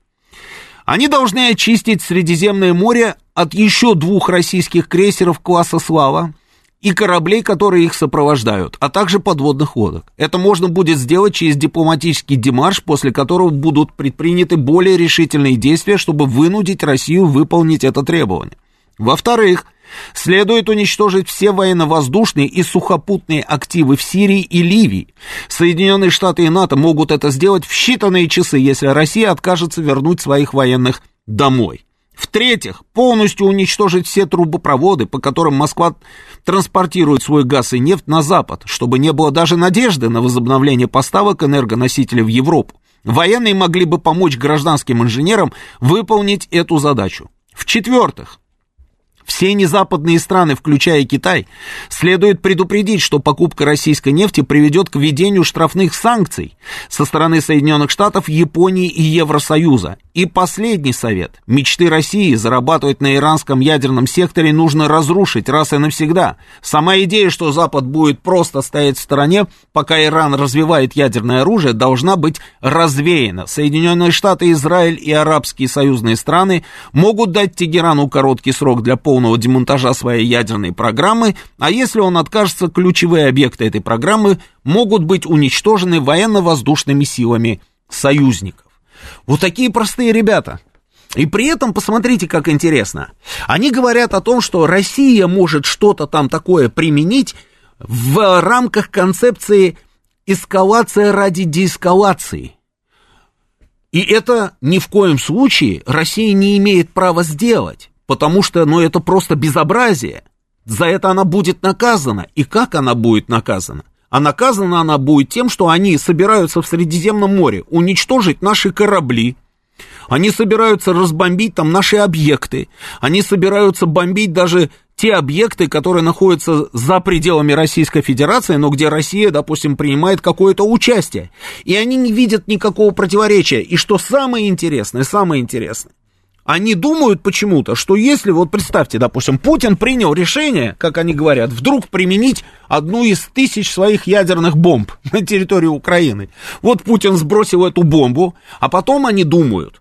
они должны очистить Средиземное море от еще двух российских крейсеров класса «Слава» и кораблей, которые их сопровождают, а также подводных лодок. Это можно будет сделать через дипломатический демарш, после которого будут предприняты более решительные действия, чтобы вынудить Россию выполнить это требование. Во-вторых, Следует уничтожить все военно-воздушные и сухопутные активы в Сирии и Ливии. Соединенные Штаты и НАТО могут это сделать в считанные часы, если Россия откажется вернуть своих военных домой. В-третьих, полностью уничтожить все трубопроводы, по которым Москва транспортирует свой газ и нефть на Запад, чтобы не было даже надежды на возобновление поставок энергоносителей в Европу. Военные могли бы помочь гражданским инженерам выполнить эту задачу. В-четвертых, все незападные страны, включая Китай, следует предупредить, что покупка российской нефти приведет к введению штрафных санкций со стороны Соединенных Штатов, Японии и Евросоюза. И последний совет. Мечты России зарабатывать на иранском ядерном секторе нужно разрушить раз и навсегда. Сама идея, что Запад будет просто стоять в стороне, пока Иран развивает ядерное оружие, должна быть развеяна. Соединенные Штаты, Израиль и арабские союзные страны могут дать Тегерану короткий срок для полного полного демонтажа своей ядерной программы, а если он откажется, ключевые объекты этой программы могут быть уничтожены военно-воздушными силами союзников. Вот такие простые ребята. И при этом, посмотрите, как интересно, они говорят о том, что Россия может что-то там такое применить в рамках концепции эскалация ради деэскалации. И это ни в коем случае Россия не имеет права сделать потому что, ну, это просто безобразие. За это она будет наказана. И как она будет наказана? А наказана она будет тем, что они собираются в Средиземном море уничтожить наши корабли, они собираются разбомбить там наши объекты, они собираются бомбить даже те объекты, которые находятся за пределами Российской Федерации, но где Россия, допустим, принимает какое-то участие. И они не видят никакого противоречия. И что самое интересное, самое интересное, они думают почему-то, что если, вот представьте, допустим, Путин принял решение, как они говорят, вдруг применить одну из тысяч своих ядерных бомб на территории Украины. Вот Путин сбросил эту бомбу, а потом они думают,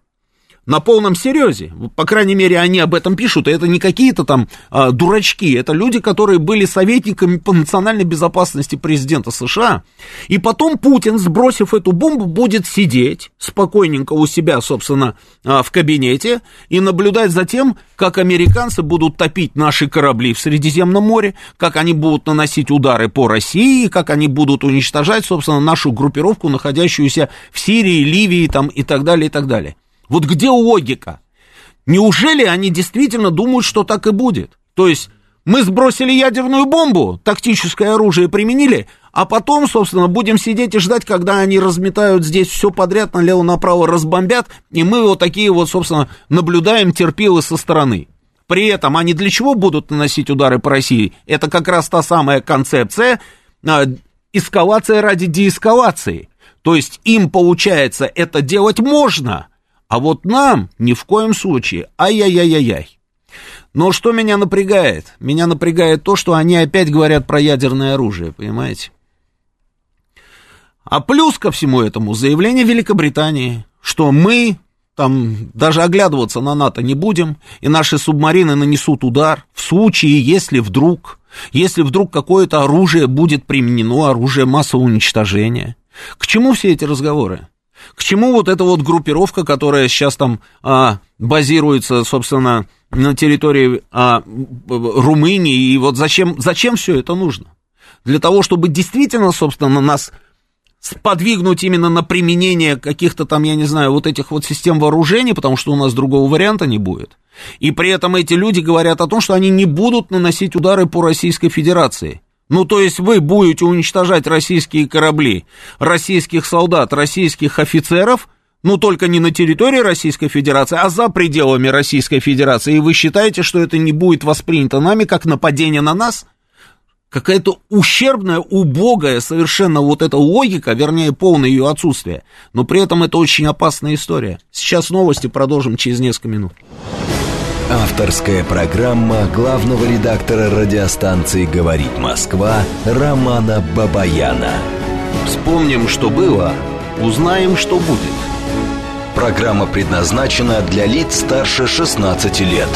на полном серьезе. По крайней мере, они об этом пишут. И это не какие-то там а, дурачки. Это люди, которые были советниками по национальной безопасности президента США. И потом Путин, сбросив эту бомбу, будет сидеть спокойненько у себя, собственно, а, в кабинете и наблюдать за тем, как американцы будут топить наши корабли в Средиземном море, как они будут наносить удары по России, как они будут уничтожать, собственно, нашу группировку, находящуюся в Сирии, Ливии там, и так далее, и так далее. Вот где логика? Неужели они действительно думают, что так и будет? То есть мы сбросили ядерную бомбу, тактическое оружие применили, а потом, собственно, будем сидеть и ждать, когда они разметают здесь все подряд, налево-направо разбомбят, и мы вот такие вот, собственно, наблюдаем терпилы со стороны. При этом они для чего будут наносить удары по России? Это как раз та самая концепция э, эскалация ради деэскалации. То есть им, получается, это делать можно, а вот нам ни в коем случае. Ай-яй-яй-яй-яй. Но что меня напрягает? Меня напрягает то, что они опять говорят про ядерное оружие, понимаете? А плюс ко всему этому заявление Великобритании, что мы там даже оглядываться на НАТО не будем, и наши субмарины нанесут удар в случае, если вдруг, если вдруг какое-то оружие будет применено, оружие массового уничтожения. К чему все эти разговоры? К чему вот эта вот группировка, которая сейчас там а, базируется, собственно, на территории а, Румынии, и вот зачем, зачем все это нужно? Для того, чтобы действительно, собственно, нас сподвигнуть именно на применение каких-то там, я не знаю, вот этих вот систем вооружений, потому что у нас другого варианта не будет. И при этом эти люди говорят о том, что они не будут наносить удары по Российской Федерации. Ну, то есть вы будете уничтожать российские корабли, российских солдат, российских офицеров, ну, только не на территории Российской Федерации, а за пределами Российской Федерации. И вы считаете, что это не будет воспринято нами как нападение на нас? Какая-то ущербная, убогая совершенно вот эта логика, вернее, полное ее отсутствие. Но при этом это очень опасная история. Сейчас новости продолжим через несколько минут. Авторская программа главного редактора радиостанции «Говорит Москва» Романа Бабаяна. Вспомним, что было, узнаем, что будет. Программа предназначена для лиц старше 16 лет.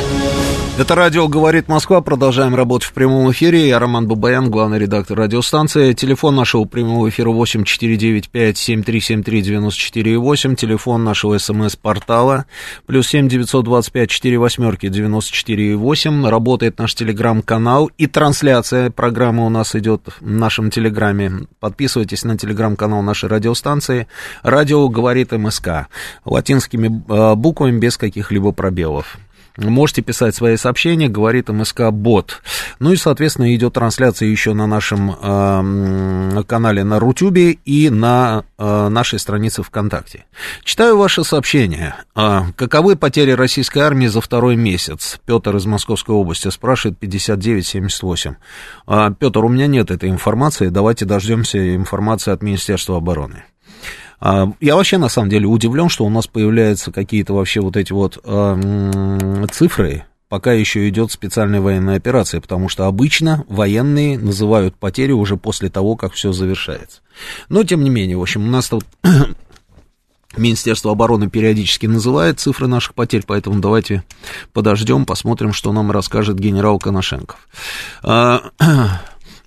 Это радио «Говорит Москва». Продолжаем работать в прямом эфире. Я Роман Бабаян, главный редактор радиостанции. Телефон нашего прямого эфира 8495-7373-94,8. Телефон нашего СМС-портала плюс 7 925 4 восьмерки 94,8. Работает наш телеграм-канал и трансляция программы у нас идет в нашем телеграме. Подписывайтесь на телеграм-канал нашей радиостанции. Радио «Говорит МСК». Латинскими э, буквами без каких-либо пробелов. Можете писать свои сообщения, говорит МСК Бот. Ну и, соответственно, идет трансляция еще на нашем э, канале на Рутюбе и на э, нашей странице ВКонтакте. Читаю ваше сообщение. Э, каковы потери российской армии за второй месяц? Петр из Московской области спрашивает 5978. Э, Петр, у меня нет этой информации, давайте дождемся информации от Министерства обороны. А, я вообще, на самом деле, удивлен, что у нас появляются какие-то вообще вот эти вот э, цифры, пока еще идет специальная военная операция, потому что обычно военные называют потери уже после того, как все завершается. Но, тем не менее, в общем, у нас тут Министерство обороны периодически называет цифры наших потерь, поэтому давайте подождем, посмотрим, что нам расскажет генерал Коношенков.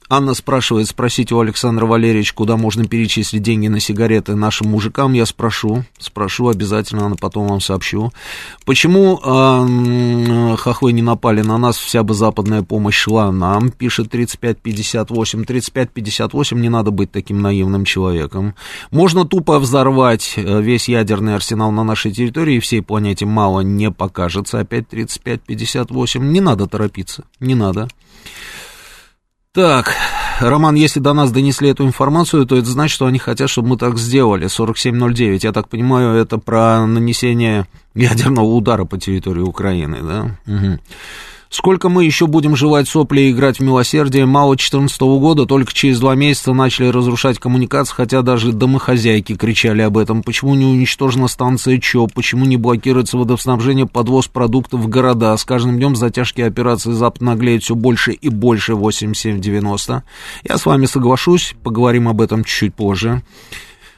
Анна спрашивает, спросите у Александра Валерьевича, куда можно перечислить деньги на сигареты нашим мужикам. Я спрошу, спрошу обязательно, Анна, потом вам сообщу. Почему э, хохлы не напали на нас, вся бы западная помощь шла нам, пишет 3558. 3558, не надо быть таким наивным человеком. Можно тупо взорвать э, весь ядерный арсенал на нашей территории, и всей планете мало не покажется, опять 3558. Не надо торопиться, не надо. Так, Роман, если до нас донесли эту информацию, то это значит, что они хотят, чтобы мы так сделали. 4709, я так понимаю, это про нанесение ядерного удара по территории Украины, да? Угу. Сколько мы еще будем жевать сопли и играть в милосердие? Мало 2014 года, только через два месяца начали разрушать коммуникации, хотя даже домохозяйки кричали об этом. Почему не уничтожена станция ЧОП? Почему не блокируется водоснабжение, подвоз продуктов в города? С каждым днем затяжки операции Запад наглеет все больше и больше 8790. Я с вами соглашусь, поговорим об этом чуть-чуть позже.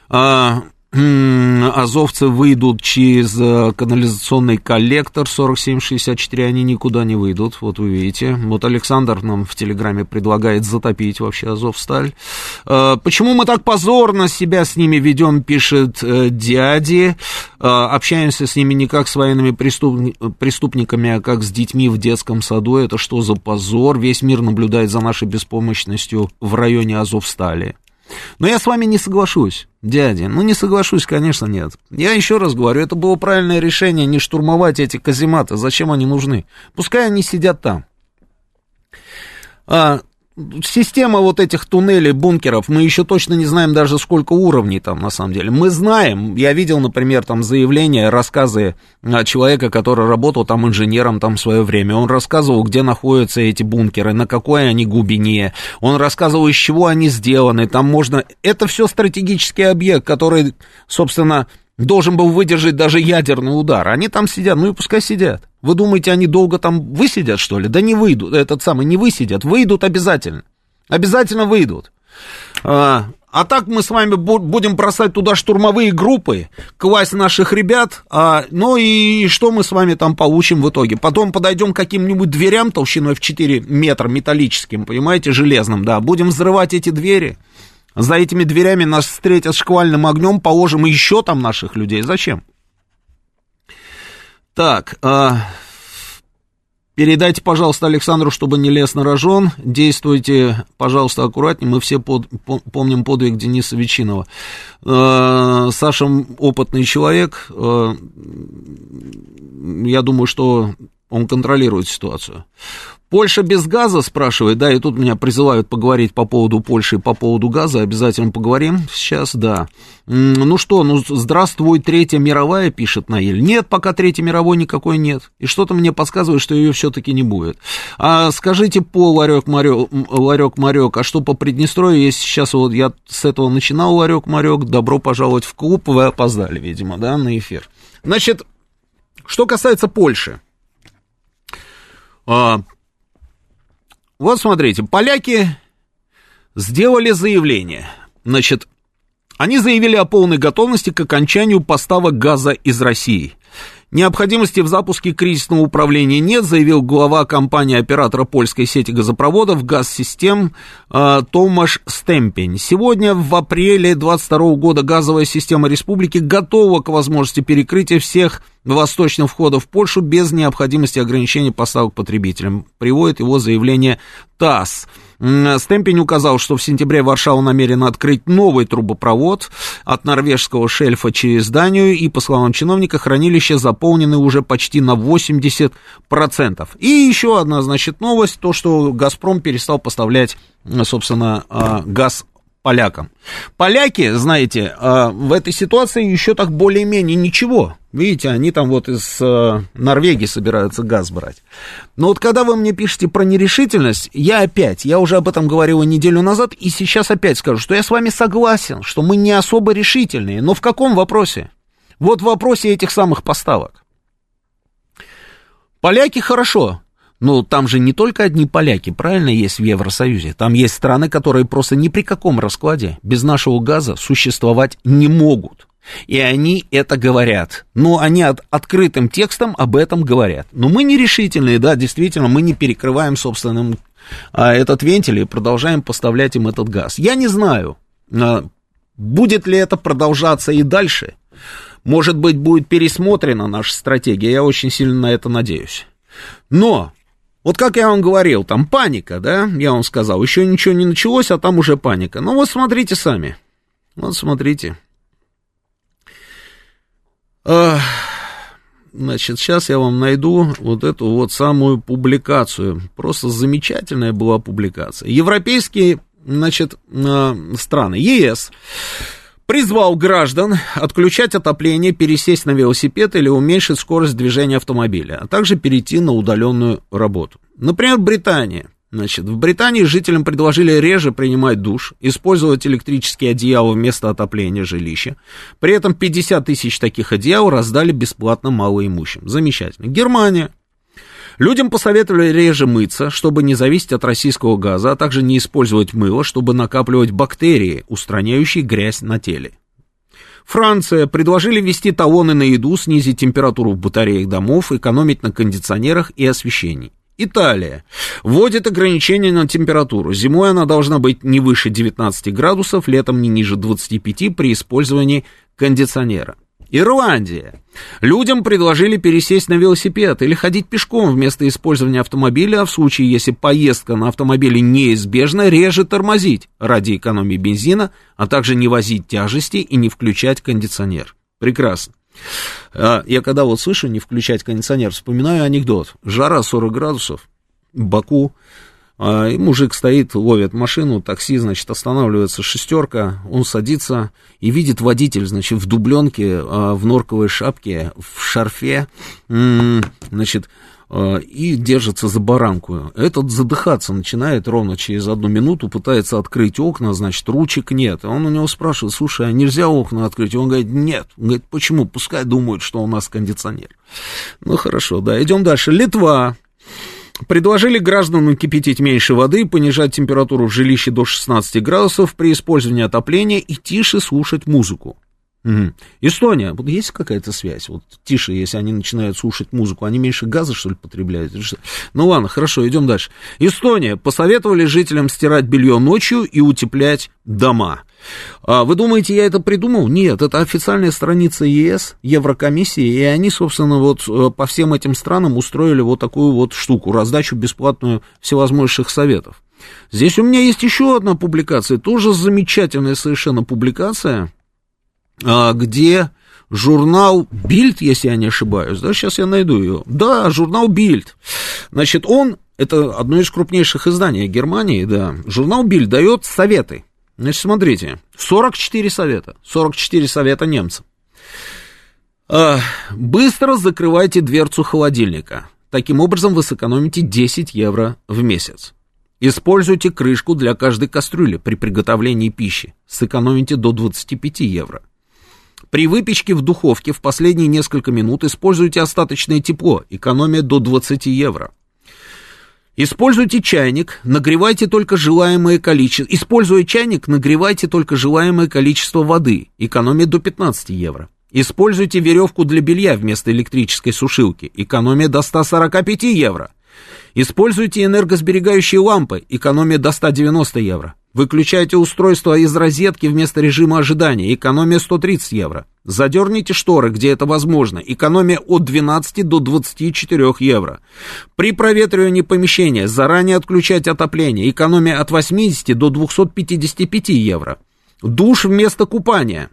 А, азовцы выйдут через э, канализационный коллектор 4764, они никуда не выйдут, вот вы видите. Вот Александр нам в Телеграме предлагает затопить вообще Азовсталь. Э, почему мы так позорно себя с ними ведем, пишет э, дяди. Общаемся с ними не как с военными преступниками, а как с детьми в детском саду. Это что за позор? Весь мир наблюдает за нашей беспомощностью в районе Азовстали. Но я с вами не соглашусь, дядя. Ну, не соглашусь, конечно, нет. Я еще раз говорю, это было правильное решение не штурмовать эти казематы. Зачем они нужны? Пускай они сидят там. А, система вот этих туннелей, бункеров, мы еще точно не знаем даже сколько уровней там на самом деле. Мы знаем, я видел, например, там заявления, рассказы человека, который работал там инженером там в свое время. Он рассказывал, где находятся эти бункеры, на какой они глубине. Он рассказывал, из чего они сделаны. Там можно... Это все стратегический объект, который, собственно, должен был выдержать даже ядерный удар. Они там сидят, ну и пускай сидят. Вы думаете, они долго там высидят, что ли? Да не выйдут, этот самый, не высидят, выйдут обязательно. Обязательно выйдут. А, а так мы с вами будем бросать туда штурмовые группы, класть наших ребят, а, ну и что мы с вами там получим в итоге? Потом подойдем к каким-нибудь дверям толщиной в 4 метра металлическим, понимаете, железным, да, будем взрывать эти двери, за этими дверями нас встретят шквальным огнем, положим еще там наших людей. Зачем? Так, а, передайте, пожалуйста, Александру, чтобы не лез на рожон. Действуйте, пожалуйста, аккуратнее. Мы все под, помним подвиг Дениса Вечинова. А, Саша опытный человек. А, я думаю, что он контролирует ситуацию. Польша без газа, спрашивает, да, и тут меня призывают поговорить по поводу Польши и по поводу газа, обязательно поговорим сейчас, да. Ну что, ну здравствуй, Третья мировая, пишет Наиль. Нет, пока Третьей мировой никакой нет. И что-то мне подсказывает, что ее все-таки не будет. А скажите по ларек-марек, ларек-марек, а что по Приднестровью, если сейчас вот я с этого начинал ларек-марек, добро пожаловать в клуб, вы опоздали, видимо, да, на эфир. Значит, что касается Польши. Вот смотрите, поляки сделали заявление. Значит, они заявили о полной готовности к окончанию поставок газа из России. Необходимости в запуске кризисного управления нет, заявил глава компании-оператора польской сети газопроводов «Газсистем» э, Томаш Стемпень. Сегодня, в апреле 2022 года, газовая система республики готова к возможности перекрытия всех восточных входов в Польшу без необходимости ограничения поставок потребителям. Приводит его заявление ТАСС. Стемпень указал, что в сентябре Варшава намерена открыть новый трубопровод от норвежского шельфа через Данию, и, по словам чиновника, хранилище заполнены уже почти на 80%. И еще одна, значит, новость, то, что «Газпром» перестал поставлять, собственно, а, газ полякам. Поляки, знаете, а, в этой ситуации еще так более-менее ничего. Видите, они там вот из э, Норвегии собираются газ брать. Но вот когда вы мне пишете про нерешительность, я опять, я уже об этом говорил неделю назад, и сейчас опять скажу, что я с вами согласен, что мы не особо решительные. Но в каком вопросе? Вот в вопросе этих самых поставок. Поляки хорошо, но там же не только одни поляки, правильно, есть в Евросоюзе. Там есть страны, которые просто ни при каком раскладе без нашего газа существовать не могут. И они это говорят. Но они от, открытым текстом об этом говорят. Но мы нерешительные, да, действительно, мы не перекрываем собственным а, этот вентиль и продолжаем поставлять им этот газ. Я не знаю, а, будет ли это продолжаться и дальше. Может быть, будет пересмотрена наша стратегия. Я очень сильно на это надеюсь. Но вот как я вам говорил, там паника, да, я вам сказал, еще ничего не началось, а там уже паника. Ну вот смотрите сами, вот смотрите. Значит, сейчас я вам найду вот эту вот самую публикацию. Просто замечательная была публикация. Европейские, значит, а, страны, ЕС, призвал граждан отключать отопление, пересесть на велосипед или уменьшить скорость движения автомобиля, а также перейти на удаленную работу. Например, Британия – Значит, в Британии жителям предложили реже принимать душ, использовать электрические одеяла вместо отопления жилища. При этом 50 тысяч таких одеял раздали бесплатно малоимущим. Замечательно. Германия. Людям посоветовали реже мыться, чтобы не зависеть от российского газа, а также не использовать мыло, чтобы накапливать бактерии, устраняющие грязь на теле. Франция предложили ввести талоны на еду, снизить температуру в батареях домов, экономить на кондиционерах и освещении. Италия вводит ограничения на температуру. Зимой она должна быть не выше 19 градусов, летом не ниже 25 при использовании кондиционера. Ирландия. Людям предложили пересесть на велосипед или ходить пешком вместо использования автомобиля, а в случае, если поездка на автомобиле неизбежна, реже тормозить ради экономии бензина, а также не возить тяжести и не включать кондиционер. Прекрасно. А, я когда вот слышу не включать кондиционер, вспоминаю анекдот. Жара 40 градусов, Баку, и мужик стоит, ловит машину, такси, значит, останавливается шестерка, он садится и видит водитель, значит, в дубленке, а, в норковой шапке, в шарфе, значит, а, и держится за баранку. Этот задыхаться начинает ровно через одну минуту, пытается открыть окна, значит, ручек нет. Он у него спрашивает, слушай, а нельзя окна открыть? Он говорит, нет. Он говорит, почему? Пускай думают, что у нас кондиционер. Ну, хорошо, да, идем дальше. Литва. Предложили гражданам кипятить меньше воды, понижать температуру в жилище до 16 градусов при использовании отопления и тише слушать музыку. Угу. Эстония, вот есть какая-то связь? Вот тише, если они начинают слушать музыку, они меньше газа, что ли, потребляют? Ну ладно, хорошо, идем дальше. Эстония. Посоветовали жителям стирать белье ночью и утеплять дома. А вы думаете, я это придумал? Нет, это официальная страница ЕС, Еврокомиссии, и они, собственно, вот э, по всем этим странам устроили вот такую вот штуку, раздачу бесплатную всевозможных советов. Здесь у меня есть еще одна публикация, тоже замечательная совершенно публикация, а, где журнал Бильд, если я не ошибаюсь, да, сейчас я найду ее. Да, журнал Бильд. Значит, он, это одно из крупнейших изданий Германии, да. Журнал Бильд дает советы. Значит, смотрите, 44 совета, 44 совета немцам. А, быстро закрывайте дверцу холодильника. Таким образом вы сэкономите 10 евро в месяц. Используйте крышку для каждой кастрюли при приготовлении пищи. Сэкономите до 25 евро. При выпечке в духовке в последние несколько минут используйте остаточное тепло, экономия до 20 евро. Используйте чайник, нагревайте только желаемое количество. Используя чайник, нагревайте только желаемое количество воды, экономия до 15 евро. Используйте веревку для белья вместо электрической сушилки, экономия до 145 евро. Используйте энергосберегающие лампы, экономия до 190 евро. Выключайте устройство из розетки вместо режима ожидания, экономия 130 евро. Задерните шторы, где это возможно, экономия от 12 до 24 евро. При проветривании помещения заранее отключать отопление, экономия от 80 до 255 евро. Душ вместо купания,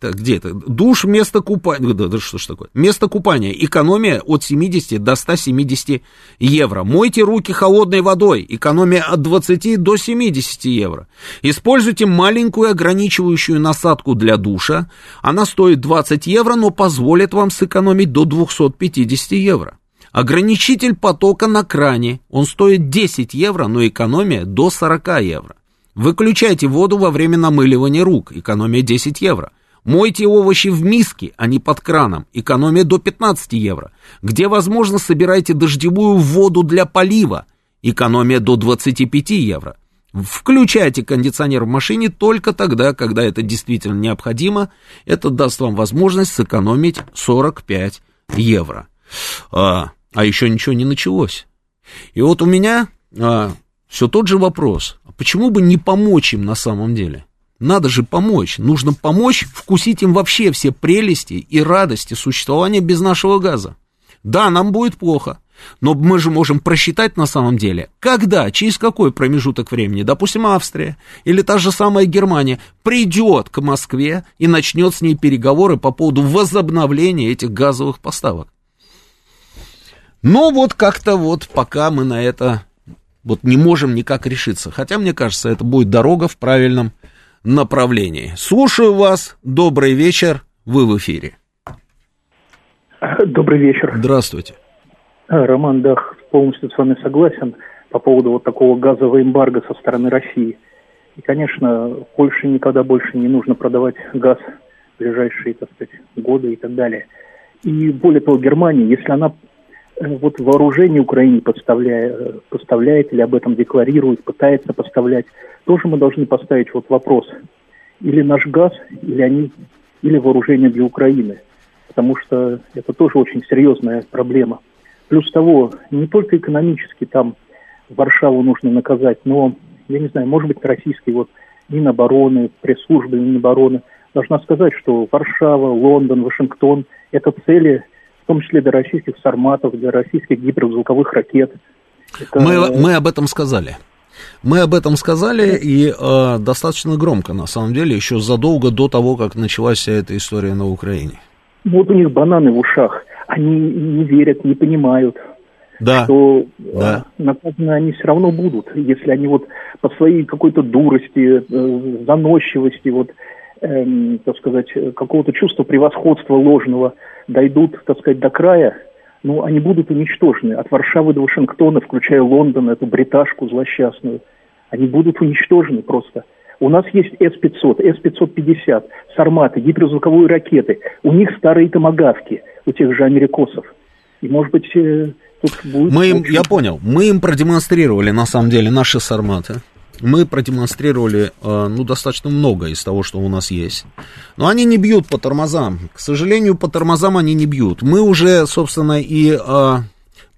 так, где это? Душ вместо купания. Да, да, что ж такое? Место купания. Экономия от 70 до 170 евро. Мойте руки холодной водой. Экономия от 20 до 70 евро. Используйте маленькую ограничивающую насадку для душа. Она стоит 20 евро, но позволит вам сэкономить до 250 евро. Ограничитель потока на кране. Он стоит 10 евро, но экономия до 40 евро. Выключайте воду во время намыливания рук. Экономия 10 евро. Мойте овощи в миске, а не под краном. Экономия до 15 евро. Где возможно, собирайте дождевую воду для полива. Экономия до 25 евро. Включайте кондиционер в машине только тогда, когда это действительно необходимо. Это даст вам возможность сэкономить 45 евро. А, а еще ничего не началось. И вот у меня а, все тот же вопрос. Почему бы не помочь им на самом деле? Надо же помочь. Нужно помочь вкусить им вообще все прелести и радости существования без нашего газа. Да, нам будет плохо, но мы же можем просчитать на самом деле, когда, через какой промежуток времени, допустим, Австрия или та же самая Германия придет к Москве и начнет с ней переговоры по поводу возобновления этих газовых поставок. Но вот как-то вот пока мы на это вот не можем никак решиться. Хотя, мне кажется, это будет дорога в правильном направлении. Слушаю вас. Добрый вечер. Вы в эфире. Добрый вечер. Здравствуйте. А, Роман Дах полностью с вами согласен по поводу вот такого газового эмбарго со стороны России. И, конечно, Польше никогда больше не нужно продавать газ в ближайшие, так сказать, годы и так далее. И более того, Германия, если она вот вооружение Украине поставляет, э, поставляет или об этом декларирует, пытается поставлять, тоже мы должны поставить вот вопрос. Или наш газ, или они, или вооружение для Украины. Потому что это тоже очень серьезная проблема. Плюс того, не только экономически там Варшаву нужно наказать, но, я не знаю, может быть, российский вот Минобороны, пресс-службы Минобороны должна сказать, что Варшава, Лондон, Вашингтон – это цели, том числе для российских сарматов, для российских гиперзвуковых ракет. Это... Мы, мы об этом сказали. Мы об этом сказали и э, достаточно громко, на самом деле, еще задолго до того, как началась вся эта история на Украине. Вот у них бананы в ушах. Они не верят, не понимают, да. что да. Э, наказаны они все равно будут, если они вот по своей какой-то дурости, э, заносчивости, вот, э, так сказать, какого-то чувства превосходства ложного дойдут, так сказать, до края, ну, они будут уничтожены от Варшавы до Вашингтона, включая Лондон, эту бриташку злосчастную. Они будут уничтожены просто. У нас есть С-500, С-550, Сарматы, гиперзвуковые ракеты. У них старые томогавки, у тех же америкосов. И, может быть, э, тут будет... Мы им, я понял, мы им продемонстрировали, на самом деле, наши Сарматы мы продемонстрировали, э, ну, достаточно много из того, что у нас есть. Но они не бьют по тормозам. К сожалению, по тормозам они не бьют. Мы уже, собственно, и э,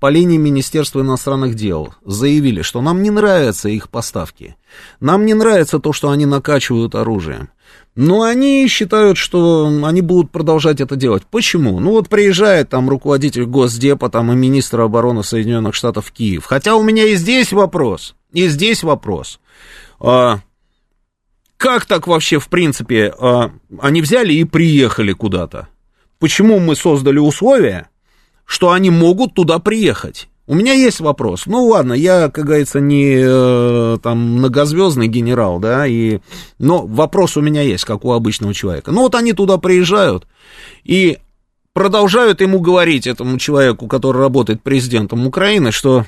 по линии Министерства иностранных дел заявили, что нам не нравятся их поставки. Нам не нравится то, что они накачивают оружием. Но они считают, что они будут продолжать это делать. Почему? Ну вот приезжает там руководитель Госдепа там, и министр обороны Соединенных Штатов в Киев. Хотя у меня и здесь вопрос. И здесь вопрос. А, как так вообще, в принципе, а, они взяли и приехали куда-то? Почему мы создали условия, что они могут туда приехать? У меня есть вопрос. Ну ладно, я, как говорится, не э, там многозвездный генерал, да, и, но вопрос у меня есть, как у обычного человека. Ну вот они туда приезжают и продолжают ему говорить, этому человеку, который работает президентом Украины, что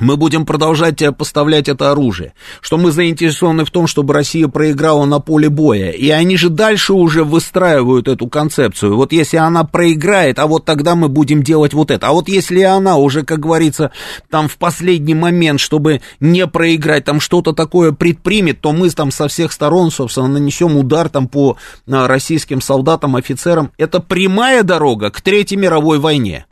мы будем продолжать поставлять это оружие, что мы заинтересованы в том, чтобы Россия проиграла на поле боя. И они же дальше уже выстраивают эту концепцию. Вот если она проиграет, а вот тогда мы будем делать вот это. А вот если она уже, как говорится, там в последний момент, чтобы не проиграть, там что-то такое предпримет, то мы там со всех сторон, собственно, нанесем удар там по а, российским солдатам, офицерам. Это прямая дорога к Третьей мировой войне.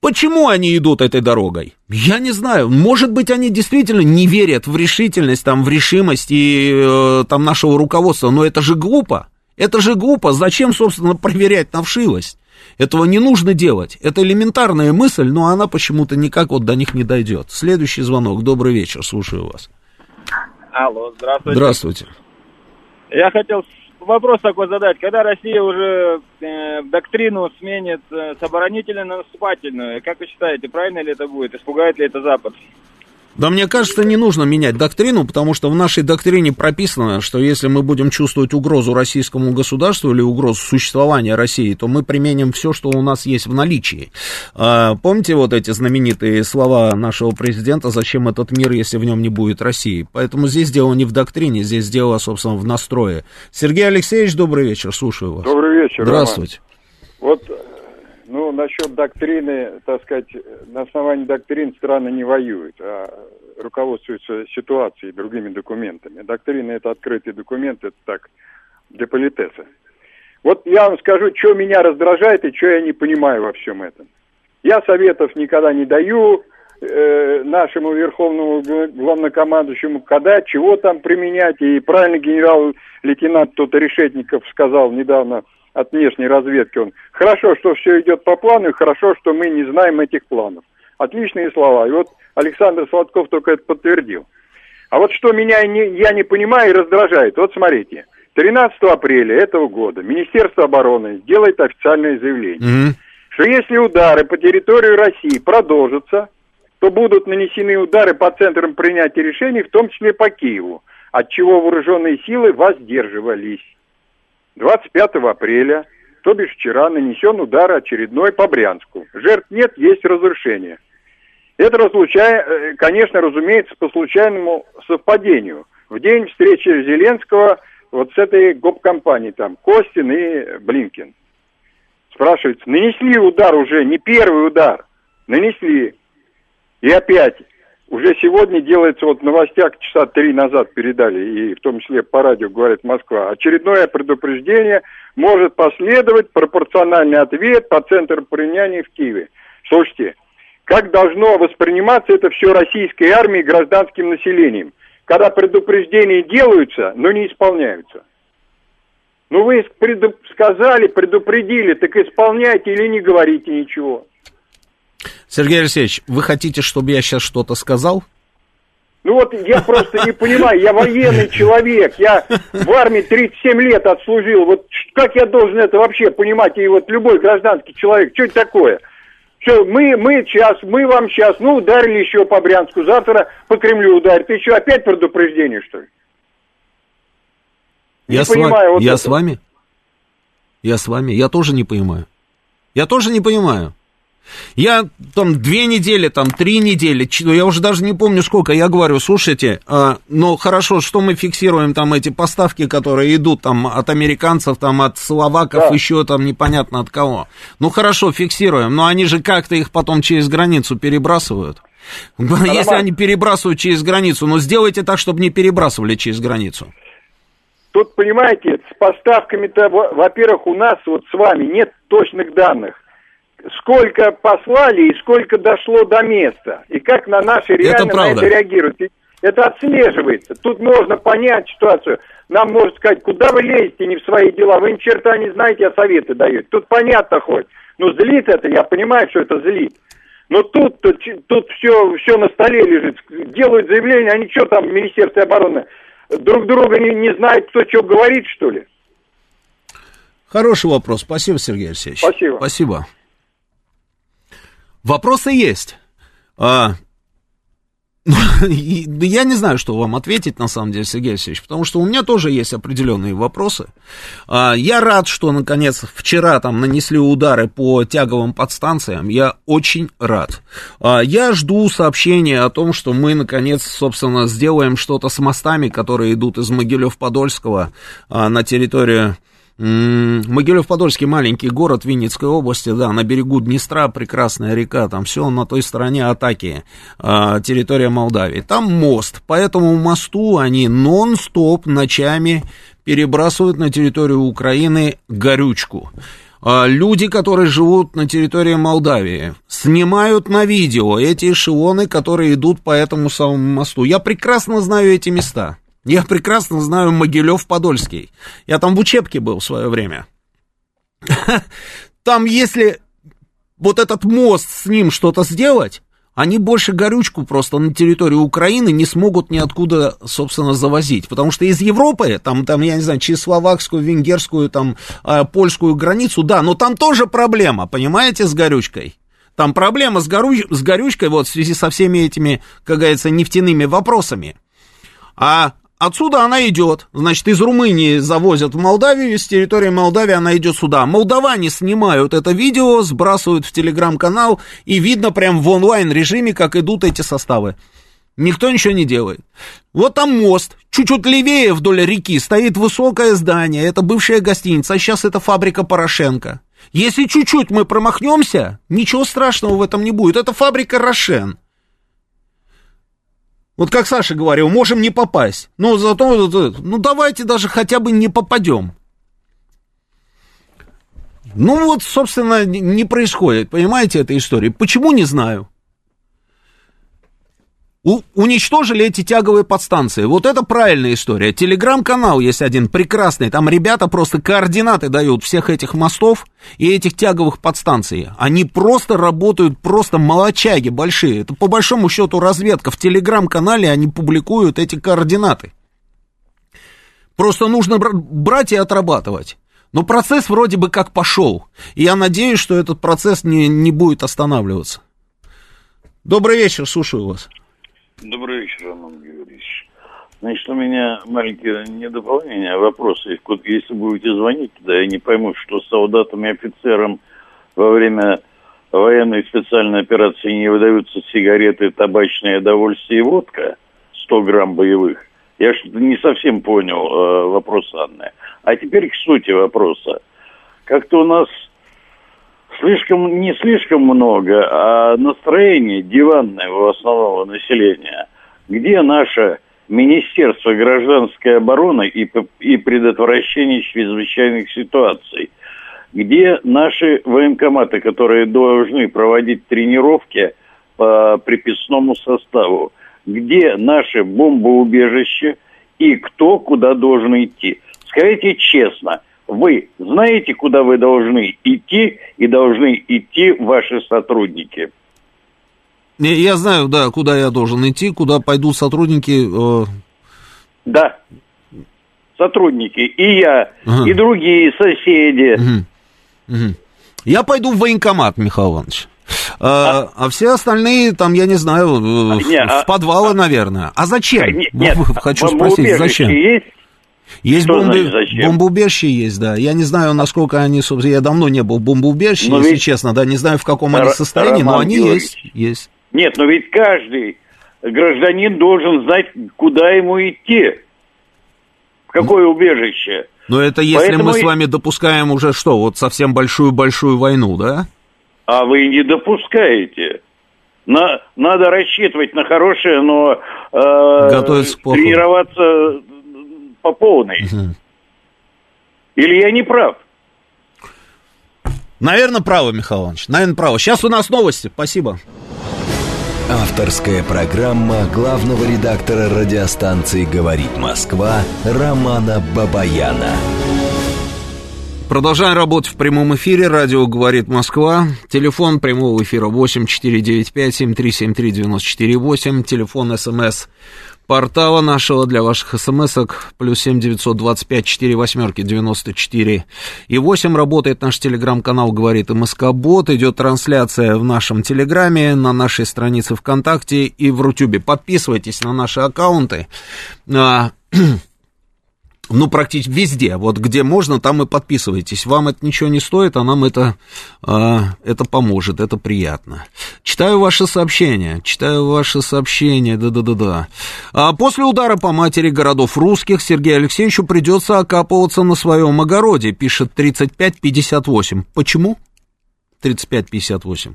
Почему они идут этой дорогой? Я не знаю. Может быть, они действительно не верят в решительность, там, в решимость и э, там нашего руководства, но это же глупо. Это же глупо. Зачем, собственно, проверять на вшивость? Этого не нужно делать. Это элементарная мысль, но она почему-то никак вот до них не дойдет. Следующий звонок. Добрый вечер, слушаю вас. Алло, здравствуйте. Здравствуйте. Я хотел вопрос такой задать. Когда Россия уже э, доктрину сменит э, с оборонительной на наступательную, как вы считаете, правильно ли это будет? Испугает ли это Запад? Да мне кажется, не нужно менять доктрину, потому что в нашей доктрине прописано, что если мы будем чувствовать угрозу российскому государству или угрозу существования России, то мы применим все, что у нас есть в наличии. А, помните вот эти знаменитые слова нашего президента, зачем этот мир, если в нем не будет России? Поэтому здесь дело не в доктрине, здесь дело, собственно, в настрое. Сергей Алексеевич, добрый вечер, слушаю вас. Добрый вечер. Здравствуйте. Роман. Вот ну, насчет доктрины, так сказать, на основании доктрин страны не воюют, а руководствуются ситуацией, другими документами. Доктрина – это открытый документ, это так, для политеса. Вот я вам скажу, что меня раздражает и что я не понимаю во всем этом. Я советов никогда не даю э, нашему верховному главнокомандующему, когда, чего там применять. И правильно генерал-лейтенант тут Решетников сказал недавно – от внешней разведки он. Хорошо, что все идет по плану, и хорошо, что мы не знаем этих планов. Отличные слова. И вот Александр Сладков только это подтвердил. А вот что меня не, я не понимаю и раздражает. Вот смотрите. 13 апреля этого года Министерство обороны делает официальное заявление, mm-hmm. что если удары по территории России продолжатся, то будут нанесены удары по центрам принятия решений, в том числе по Киеву, от чего вооруженные силы воздерживались. 25 апреля, то бишь вчера, нанесен удар очередной по Брянску. Жертв нет, есть разрушение. Это, разлучая, э, конечно, разумеется, по случайному совпадению. В день встречи Зеленского вот с этой гоп-компанией, там, Костин и Блинкин. Спрашивается, нанесли удар уже, не первый удар, нанесли. И опять уже сегодня делается, вот в новостях часа три назад передали, и в том числе по радио говорит Москва, очередное предупреждение может последовать пропорциональный ответ по центру принятия в Киеве. Слушайте, как должно восприниматься это все российской армией гражданским населением, когда предупреждения делаются, но не исполняются? Ну вы предуп- сказали, предупредили, так исполняйте или не говорите ничего. Сергей Алексеевич, вы хотите, чтобы я сейчас что-то сказал? Ну вот я просто не понимаю, я военный человек, я в армии 37 лет отслужил, вот как я должен это вообще понимать, и вот любой гражданский человек, что это такое? Что, мы, мы сейчас, мы вам сейчас, ну, ударили еще по Брянску, завтра по Кремлю ты что, опять предупреждение, что ли? Не я понимаю, с вами, вот я это. с вами, я с вами, я тоже не понимаю. Я тоже не понимаю. Я там две недели, там три недели, я уже даже не помню сколько, я говорю, слушайте, э, ну хорошо, что мы фиксируем там эти поставки, которые идут там от американцев, там от словаков, да. еще там непонятно от кого. Ну хорошо, фиксируем, но они же как-то их потом через границу перебрасывают. Нормально. Если они перебрасывают через границу, ну сделайте так, чтобы не перебрасывали через границу. Тут, понимаете, с поставками-то, во-первых, у нас вот с вами нет точных данных сколько послали и сколько дошло до места. И как на наши реально это на это реагируют. Это отслеживается. Тут можно понять ситуацию. Нам может сказать, куда вы лезете не в свои дела, вы ни черта не знаете, а советы даете. Тут понятно хоть. Ну, злит это, я понимаю, что это злит. Но тут, тут, тут все, все на столе лежит. Делают заявление, они что там в Министерстве обороны? Друг друга не, не знают, кто что говорит, что ли? Хороший вопрос. Спасибо, Сергей Алексеевич. Спасибо. Спасибо. Вопросы есть. А, я не знаю, что вам ответить, на самом деле, Сергей Алексеевич, потому что у меня тоже есть определенные вопросы. А, я рад, что, наконец, вчера там нанесли удары по тяговым подстанциям. Я очень рад. А, я жду сообщения о том, что мы, наконец, собственно, сделаем что-то с мостами, которые идут из Могилев-Подольского на территорию Могилев-Подольский маленький город Винницкой области, да, на берегу Днестра, прекрасная река, там все на той стороне атаки, э, территория Молдавии. Там мост, по этому мосту они нон-стоп ночами перебрасывают на территорию Украины горючку. А, люди, которые живут на территории Молдавии, снимают на видео эти эшелоны, которые идут по этому самому мосту. Я прекрасно знаю эти места. Я прекрасно знаю Могилев-Подольский. Я там в учебке был в свое время. Там, если вот этот мост с ним что-то сделать, они больше горючку просто на территорию Украины не смогут ниоткуда, собственно, завозить. Потому что из Европы, там, там я не знаю, через словакскую, венгерскую, там, э, польскую границу, да, но там тоже проблема, понимаете, с горючкой. Там проблема с, горю... с горючкой вот в связи со всеми этими, как говорится, нефтяными вопросами. А Отсюда она идет, значит, из Румынии завозят в Молдавию, с территории Молдавии она идет сюда. Молдаване снимают это видео, сбрасывают в телеграм-канал, и видно прям в онлайн-режиме, как идут эти составы. Никто ничего не делает. Вот там мост, чуть-чуть левее вдоль реки стоит высокое здание, это бывшая гостиница, а сейчас это фабрика Порошенко. Если чуть-чуть мы промахнемся, ничего страшного в этом не будет, это фабрика Рошен. Вот как Саша говорил, можем не попасть. Но зато, ну давайте даже хотя бы не попадем. Ну вот, собственно, не происходит, понимаете, эта история. Почему, не знаю. У, уничтожили эти тяговые подстанции. Вот это правильная история. Телеграм-канал есть один прекрасный. Там ребята просто координаты дают всех этих мостов и этих тяговых подстанций. Они просто работают, просто молочаги большие. Это по большому счету разведка. В телеграм-канале они публикуют эти координаты. Просто нужно брать и отрабатывать. Но процесс вроде бы как пошел. И я надеюсь, что этот процесс не, не будет останавливаться. Добрый вечер, слушаю вас. Добрый вечер, Роман Георгиевич. Значит, у меня маленькие недополнения, вопросы. Если будете звонить туда, я не пойму, что солдатам и офицерам во время военной специальной операции не выдаются сигареты, табачное довольствие и водка, 100 грамм боевых. Я что-то не совсем понял э, вопрос Анны. А теперь к сути вопроса. Как-то у нас слишком, не слишком много, а настроение диванное у основного населения. Где наше Министерство гражданской обороны и, и предотвращения чрезвычайных ситуаций? Где наши военкоматы, которые должны проводить тренировки по приписному составу? Где наши бомбоубежища и кто куда должен идти? Скажите честно – вы знаете, куда вы должны идти, и должны идти ваши сотрудники. Я знаю, да, куда я должен идти, куда пойдут сотрудники. Э... Да, сотрудники. И я, ага. и другие соседи. Угу. Угу. Я пойду в военкомат, Михаил Иванович. А, а, а все остальные, там, я не знаю, э, в, не, в подвалы, а, наверное. А зачем? Нет, Хочу спросить, зачем? Есть? Есть бомбы, бомбоубежище есть, да. Я не знаю, насколько они, собственно, я давно не был в бомбоубежище, но если ведь... честно, да, не знаю, в каком они состоянии, Роман но они есть, есть. Нет, но ведь каждый гражданин должен знать, куда ему идти. В какое ну, убежище. Но это если Поэтому... мы с вами допускаем уже что, вот совсем большую-большую войну, да? А вы не допускаете. На, надо рассчитывать на хорошее, но э, тренироваться по полной. Угу. Или я не прав? Наверное, правы, Михаил Иванович. Наверное, правы. Сейчас у нас новости. Спасибо. Авторская программа главного редактора радиостанции «Говорит Москва» Романа Бабаяна. Продолжаем работать в прямом эфире. Радио «Говорит Москва». Телефон прямого эфира 8495-7373-94-8. Телефон СМС портала нашего для ваших смс-ок плюс семь девятьсот двадцать пять четыре восьмерки девяносто четыре и восемь работает наш телеграм-канал говорит МСК Бот идет трансляция в нашем телеграме на нашей странице ВКонтакте и в Рутюбе. Подписывайтесь на наши аккаунты. А, ну, практически везде, вот где можно, там и подписывайтесь. Вам это ничего не стоит, а нам это, э, это поможет, это приятно. Читаю ваши сообщения, читаю ваши сообщения, да-да-да-да. А после удара по матери городов русских Сергею Алексеевичу придется окапываться на своем огороде, пишет 3558. Почему? 3558.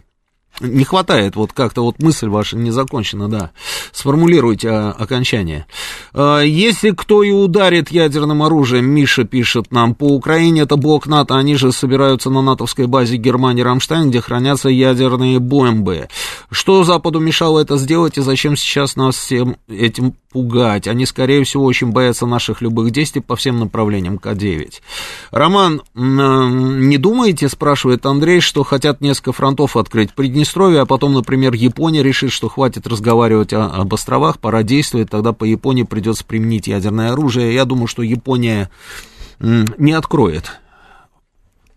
Не хватает, вот как-то вот мысль ваша не закончена, да. Сформулируйте а, окончание. А, если кто и ударит ядерным оружием, Миша пишет нам, по Украине это блок НАТО, они же собираются на натовской базе Германии Рамштайн, где хранятся ядерные бомбы. Что Западу мешало это сделать и зачем сейчас нас всем этим пугать? Они, скорее всего, очень боятся наших любых действий по всем направлениям К-9. Роман, не думаете, спрашивает Андрей, что хотят несколько фронтов открыть в Приднестровье, а потом, например, Япония решит, что хватит разговаривать о, об островах, пора действовать, тогда по Японии придет придется применить ядерное оружие. Я думаю, что Япония не откроет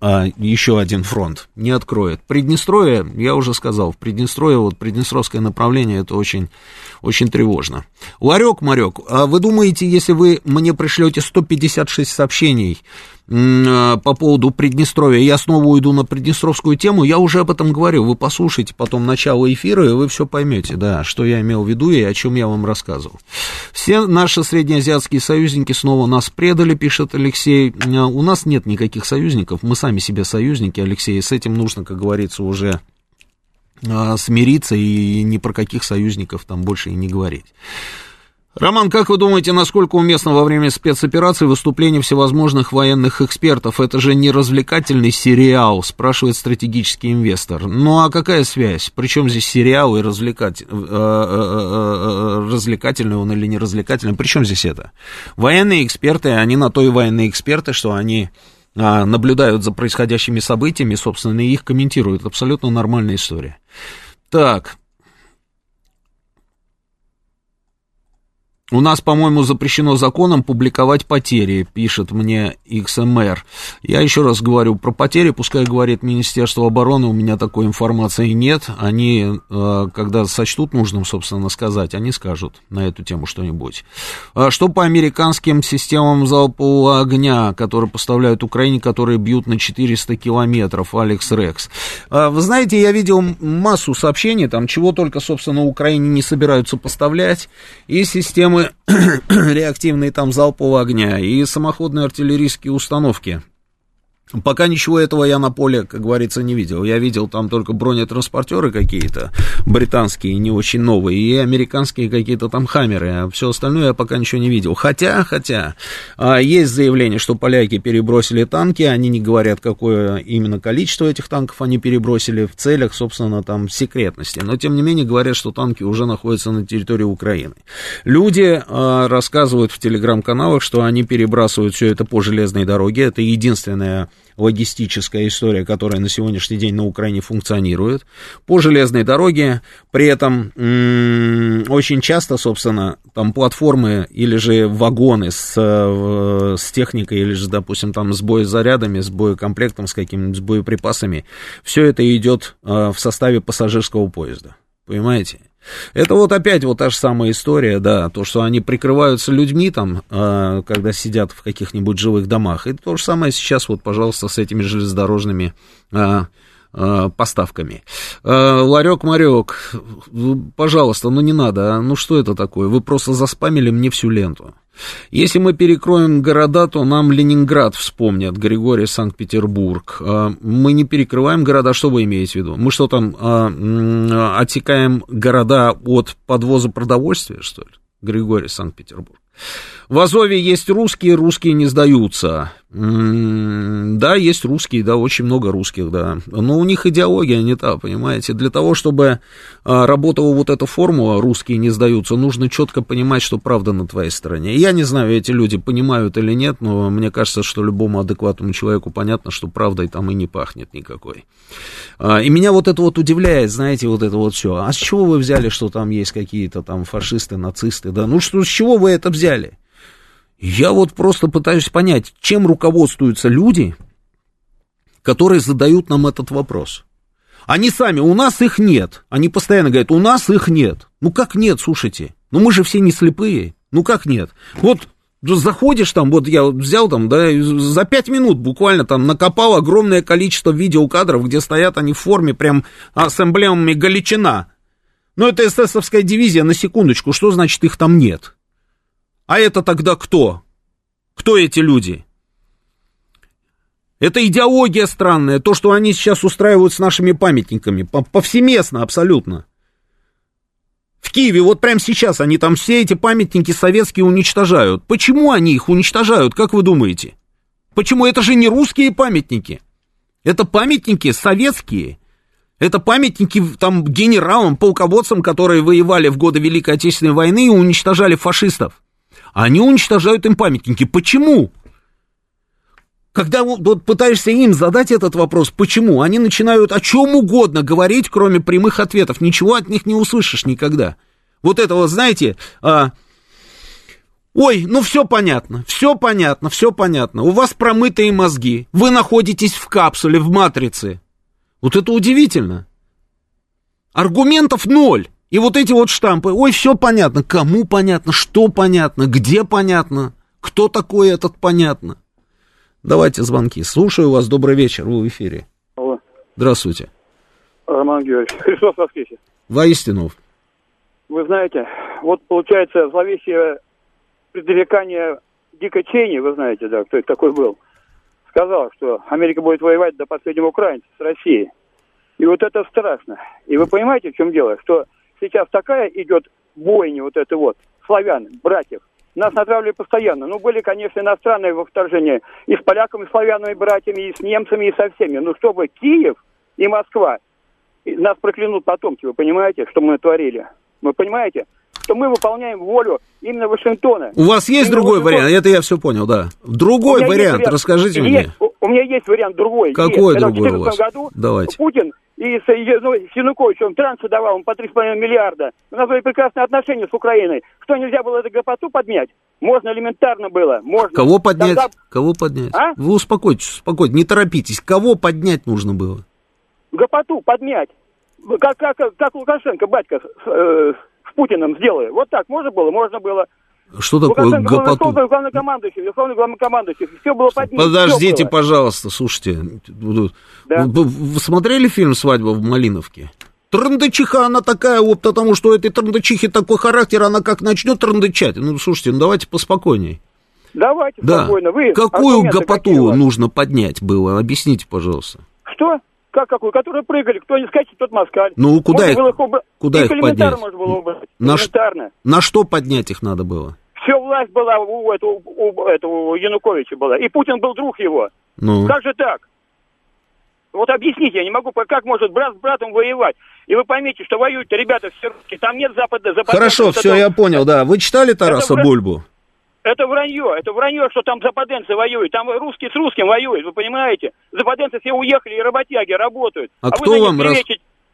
а, еще один фронт, не откроет. Приднестровье, я уже сказал, в Приднестровье, вот Приднестровское направление, это очень, очень тревожно. Ларек, Марек, а вы думаете, если вы мне пришлете 156 сообщений по поводу Приднестровья. Я снова уйду на приднестровскую тему. Я уже об этом говорю. Вы послушайте потом начало эфира, и вы все поймете, да, что я имел в виду и о чем я вам рассказывал. Все наши среднеазиатские союзники снова нас предали, пишет Алексей. Э, у нас нет никаких союзников, мы сами себе союзники, Алексей, с этим нужно, как говорится, уже э, смириться и ни про каких союзников там больше и не говорить. Роман, как вы думаете, насколько уместно во время спецоперации выступление всевозможных военных экспертов? Это же не развлекательный сериал, спрашивает стратегический инвестор. Ну а какая связь? Причем здесь сериал и развлекать... Э, э, э, развлекательный он или не развлекательный? Причем здесь это? Военные эксперты, они на то и военные эксперты, что они а, наблюдают за происходящими событиями, собственно, и их комментируют. Абсолютно нормальная история. Так, У нас, по-моему, запрещено законом публиковать потери, пишет мне XMR. Я еще раз говорю про потери, пускай говорит Министерство обороны, у меня такой информации нет. Они, э, когда сочтут нужным, собственно, сказать, они скажут на эту тему что-нибудь. А что по американским системам залпового огня, которые поставляют Украине, которые бьют на 400 километров, Алекс Рекс? А, вы знаете, я видел массу сообщений, там чего только, собственно, Украине не собираются поставлять, и системы реактивные там залпового огня и самоходные артиллерийские установки Пока ничего этого я на поле, как говорится, не видел. Я видел там только бронетранспортеры какие-то, британские, не очень новые, и американские какие-то там хаммеры. А все остальное я пока ничего не видел. Хотя, хотя, а, есть заявление, что поляки перебросили танки, они не говорят, какое именно количество этих танков они перебросили в целях, собственно, там, секретности. Но, тем не менее, говорят, что танки уже находятся на территории Украины. Люди а, рассказывают в телеграм-каналах, что они перебрасывают все это по железной дороге. Это единственная логистическая история, которая на сегодняшний день на Украине функционирует, по железной дороге, при этом очень часто, собственно, там платформы или же вагоны с, э, с техникой, или же, допустим, там с боезарядами, с боекомплектом, с какими-нибудь боеприпасами, все это идет э, в составе пассажирского поезда, понимаете? Это вот опять вот та же самая история, да, то, что они прикрываются людьми там, э, когда сидят в каких-нибудь жилых домах. И то же самое сейчас вот, пожалуйста, с этими железнодорожными э, э, поставками. Ларек Марек, пожалуйста, ну не надо, а? ну что это такое? Вы просто заспамили мне всю ленту. Если мы перекроем города, то нам Ленинград вспомнят, Григорий Санкт-Петербург. А, мы не перекрываем города, что вы имеете в виду? Мы что там, а, отсекаем города от подвоза продовольствия, что ли? Григорий Санкт-Петербург. В Азове есть русские, русские не сдаются. Да, есть русские, да, очень много русских, да. Но у них идеология не та, понимаете. Для того, чтобы а, работала вот эта формула «русские не сдаются», нужно четко понимать, что правда на твоей стороне. Я не знаю, эти люди понимают или нет, но мне кажется, что любому адекватному человеку понятно, что правдой там и не пахнет никакой. А, и меня вот это вот удивляет, знаете, вот это вот все. А с чего вы взяли, что там есть какие-то там фашисты, нацисты, да? Ну что, с чего вы это взяли? Я вот просто пытаюсь понять, чем руководствуются люди, которые задают нам этот вопрос. Они сами, у нас их нет. Они постоянно говорят, у нас их нет. Ну как нет, слушайте? Ну мы же все не слепые. Ну как нет? Вот заходишь там, вот я взял там, да, за пять минут буквально там накопал огромное количество видеокадров, где стоят они в форме прям а, с эмблемами Галичина. Но это эсэсовская дивизия, на секундочку, что значит их там нет? А это тогда кто? Кто эти люди? Это идеология странная, то, что они сейчас устраивают с нашими памятниками, повсеместно абсолютно. В Киеве вот прямо сейчас они там все эти памятники советские уничтожают. Почему они их уничтожают, как вы думаете? Почему это же не русские памятники? Это памятники советские. Это памятники там генералам, полководцам, которые воевали в годы Великой Отечественной войны и уничтожали фашистов. Они уничтожают им памятники. Почему? Когда вот пытаешься им задать этот вопрос, почему, они начинают о чем угодно говорить, кроме прямых ответов. Ничего от них не услышишь никогда. Вот это вот, знаете, а, ой, ну все понятно, все понятно, все понятно. У вас промытые мозги, вы находитесь в капсуле, в матрице. Вот это удивительно. Аргументов ноль. И вот эти вот штампы, ой, все понятно, кому понятно, что понятно, где понятно, кто такой этот понятно. Давайте звонки. Слушаю вас, добрый вечер, вы в эфире. Алло. Здравствуйте. Роман Георгиевич, Христос воскресе. Воистину. Вы знаете, вот получается зловещее предрекание Дика Чейни, вы знаете, да, кто это такой был, сказал, что Америка будет воевать до последнего украинца с Россией. И вот это страшно. И вы понимаете, в чем дело? Что сейчас такая идет бойня вот это вот, славян, братьев, нас натравливали постоянно. Ну, были, конечно, иностранные во вторжении и с поляками, и славянами, братьями, и с немцами, и со всеми. Ну, чтобы Киев и Москва нас проклянут потомки, вы понимаете, что мы творили? Вы понимаете? Что мы выполняем волю именно Вашингтона. У вас есть именно другой вариант? Это я все понял, да. Другой вариант, вариант, расскажите есть, мне. У, у меня есть вариант другой. Какой есть. другой у вас? в 2014 году Давайте. Путин и ну, с Януковичем трансы давал он по 3,5 миллиарда. У нас были прекрасные отношения с Украиной. Что, нельзя было эту гопоту поднять? Можно элементарно было. Можно. Кого поднять? Тогда Кого поднять? А? Вы успокойтесь, успокойтесь, не торопитесь. Кого поднять нужно было? гопоту поднять. Как, как, как Лукашенко, батька, э, Путиным сделали. Вот так можно было? Можно было. Что такое Лукашенко был гопоту? верховный главнокомандующий, верховный главнокомандующий. Все было под ним. Подождите, было. пожалуйста, слушайте. Да. Вы, вы смотрели фильм «Свадьба в Малиновке»? Трындычиха она такая, вот потому что у этой трындычихи такой характер, она как начнет трындычать. Ну, слушайте, ну давайте поспокойнее. Давайте Да. спокойно. Вы Какую гопоту нужно поднять было? Объясните, пожалуйста. Что? Как какую? Которые прыгали, кто не скачет, тот москаль. Ну, куда Можно их- было убрать. куда их поднять? можно было убрать. На ш-. На что поднять их надо было? Все власть была у этого, у этого Януковича была. И Путин был друг его. Ну, Как же так? Вот объясните, я не могу, как может брат с братом воевать. И вы поймите, что воюют ребята все русские, там нет запада, запада. хорошо, все, я понял, да. Вы читали Тараса вра- Бульбу? Это вранье, это вранье, что там западенцы воюют, там русские с русским воюют, вы понимаете? Западенцы все уехали, и работяги работают. А вы кто вам рас-.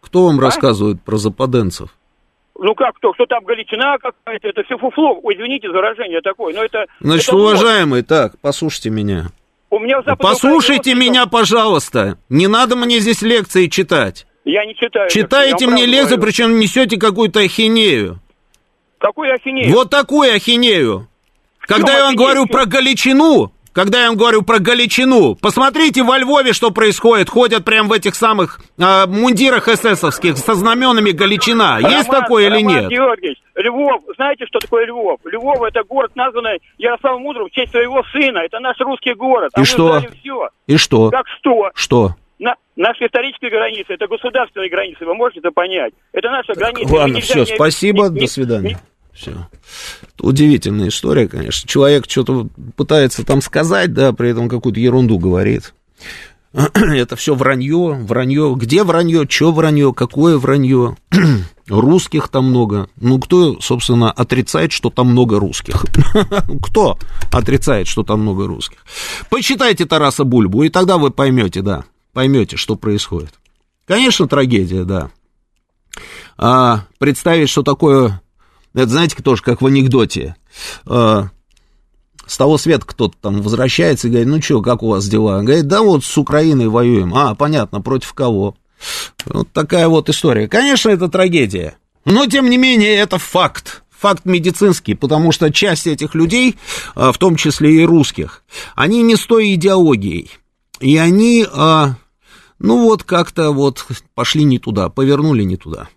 Кто вам А? рассказывает про западенцев? Ну как кто? Что там Галичина какая-то? Это все фуфло. Ой, извините за выражение такое, но это... Значит, это уважаемый, так, послушайте меня. У меня в Послушайте Украине меня, пожалуйста. Не надо мне здесь лекции читать. Я не читаю. Читаете мне лекцию, причем несете какую-то ахинею. Какую ахинею? Вот такую ахинею. Когда я вам говорю про Галичину, когда я вам говорю про Галичину, посмотрите во Львове, что происходит. Ходят прям в этих самых а, мундирах эсэсовских со знаменами Галичина. Есть Роман- такое или Роман нет? Георгиевич, Львов, знаете, что такое Львов? Львов это город, названный Ярославом Мудрым в честь своего сына. Это наш русский город. И что? все. И что? Как что? Что? На, наши исторические границы, это государственные границы, вы можете это понять? Это наша граница. Ладно, все, спасибо, ни- до ни- свидания. ни- Все. Удивительная история, конечно. Человек что-то пытается там сказать, да, при этом какую-то ерунду говорит. Это все вранье, вранье. Где вранье, что вранье, какое вранье? Русских там много. Ну, кто, собственно, отрицает, что там много русских? Кто отрицает, что там много русских? Почитайте Тараса Бульбу, и тогда вы поймете, да, поймете, что происходит. Конечно, трагедия, да. А, представить, что такое, это знаете, тоже как в анекдоте. А, с того света кто-то там возвращается и говорит, ну что, как у вас дела? Говорит, да вот с Украиной воюем. А, понятно, против кого? Вот такая вот история. Конечно, это трагедия. Но, тем не менее, это факт. Факт медицинский, потому что часть этих людей, а, в том числе и русских, они не с той идеологией. И они, а, ну вот как-то вот пошли не туда, повернули не туда.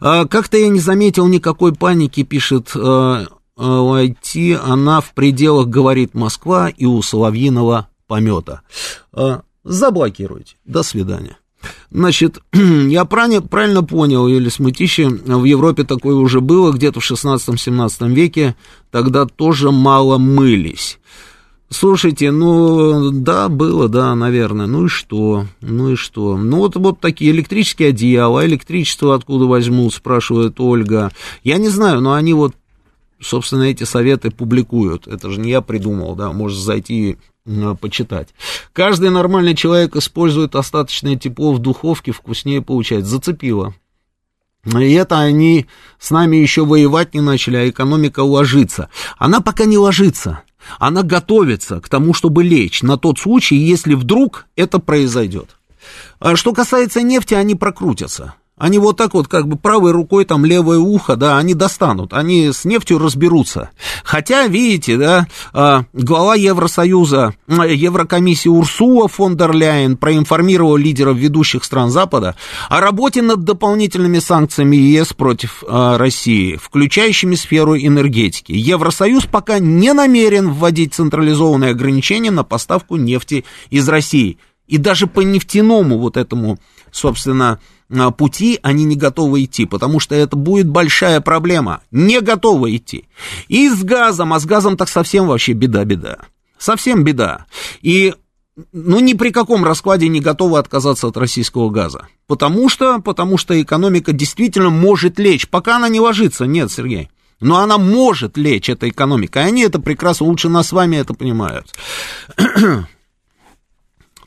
А, Как-то я не заметил никакой паники, пишет а, а, IT, она в пределах, говорит Москва, и у Соловьиного помета. А, Заблокируйте. До свидания. Значит, я правильно, понял, или смытище, в Европе такое уже было где-то в 16-17 веке, тогда тоже мало мылись. Слушайте, ну, да, было, да, наверное. Ну и что? Ну и что? Ну вот, вот такие электрические одеяла, электричество откуда возьмут, спрашивает Ольга. Я не знаю, но они вот, собственно, эти советы публикуют. Это же не я придумал, да, можешь зайти почитать. Каждый нормальный человек использует остаточное тепло в духовке, вкуснее получается. Зацепило. И это они с нами еще воевать не начали, а экономика ложится. Она пока не ложится. Она готовится к тому, чтобы лечь на тот случай, если вдруг это произойдет. А что касается нефти, они прокрутятся. Они вот так вот, как бы правой рукой, там, левое ухо, да, они достанут, они с нефтью разберутся. Хотя, видите, да, а, глава Евросоюза, Еврокомиссии Урсула фон дер Ляйен проинформировал лидеров ведущих стран Запада о работе над дополнительными санкциями ЕС против а, России, включающими сферу энергетики. Евросоюз пока не намерен вводить централизованные ограничения на поставку нефти из России. И даже по нефтяному вот этому, собственно, пути они не готовы идти, потому что это будет большая проблема. Не готовы идти. И с газом, а с газом так совсем вообще беда-беда. Совсем беда. И ну, ни при каком раскладе не готовы отказаться от российского газа. Потому что, потому что экономика действительно может лечь. Пока она не ложится, нет, Сергей. Но она может лечь, эта экономика. И они это прекрасно, лучше нас с вами это понимают.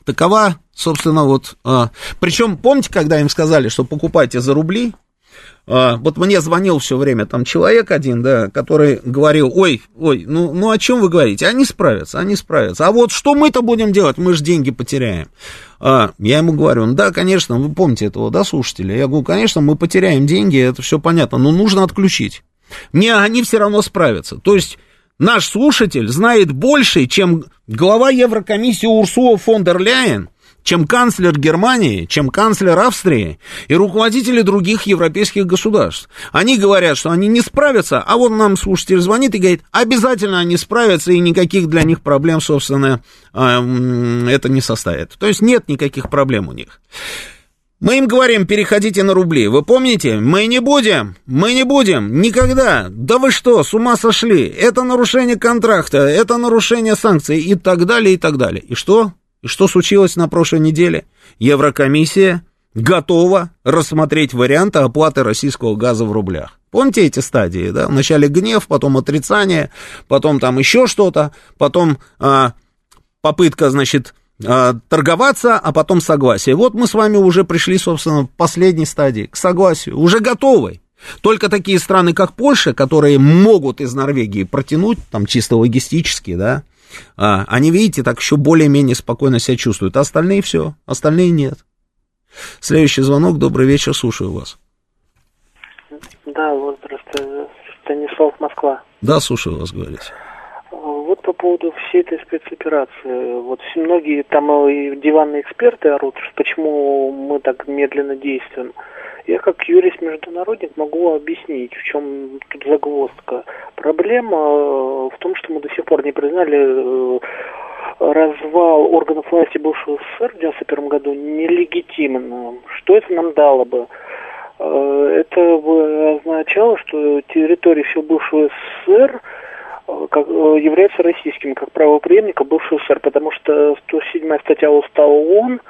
Такова, собственно, вот... А, причем, помните, когда им сказали, что покупайте за рубли? А, вот мне звонил все время там человек один, да, который говорил, ой, ой, ну, ну о чем вы говорите? Они справятся, они справятся. А вот что мы-то будем делать? Мы же деньги потеряем. А, я ему говорю, ну да, конечно, вы помните этого, да, слушатели? Я говорю, конечно, мы потеряем деньги, это все понятно, но нужно отключить. Не, они все равно справятся. То есть наш слушатель знает больше, чем глава Еврокомиссии Урсула фон дер Ляйен, чем канцлер Германии, чем канцлер Австрии и руководители других европейских государств. Они говорят, что они не справятся, а вот нам слушатель звонит и говорит, обязательно они справятся, и никаких для них проблем, собственно, а, это не составит. То есть нет никаких проблем у них. Мы им говорим, переходите на рубли. Вы помните? Мы не будем. Мы не будем. Никогда. Да вы что, с ума сошли? Это нарушение контракта, это нарушение санкций и так далее, и так далее. И что? И что случилось на прошлой неделе? Еврокомиссия готова рассмотреть варианты оплаты российского газа в рублях. Помните эти стадии, да? Вначале гнев, потом отрицание, потом там еще что-то, потом а, попытка, значит, а, торговаться, а потом согласие. Вот мы с вами уже пришли, собственно, к последней стадии, к согласию, уже готовы. Только такие страны, как Польша, которые могут из Норвегии протянуть, там чисто логистически, да, они, видите, так еще более-менее спокойно себя чувствуют. А остальные все, остальные нет. Следующий звонок, добрый вечер, слушаю вас. Да, вот, здравствуйте, Станислав, Москва. Да, слушаю вас, говорите вот по поводу всей этой спецоперации. Вот многие там и диванные эксперты орут, почему мы так медленно действуем. Я как юрист-международник могу объяснить, в чем тут загвоздка. Проблема э, в том, что мы до сих пор не признали э, развал органов власти бывшего СССР в 1991 году нелегитимным. Что это нам дало бы? Э, это бы означало, что территория всего бывшего СССР – как, является российским как правоприемника бывшего СССР, потому что 107 статья Устава ООН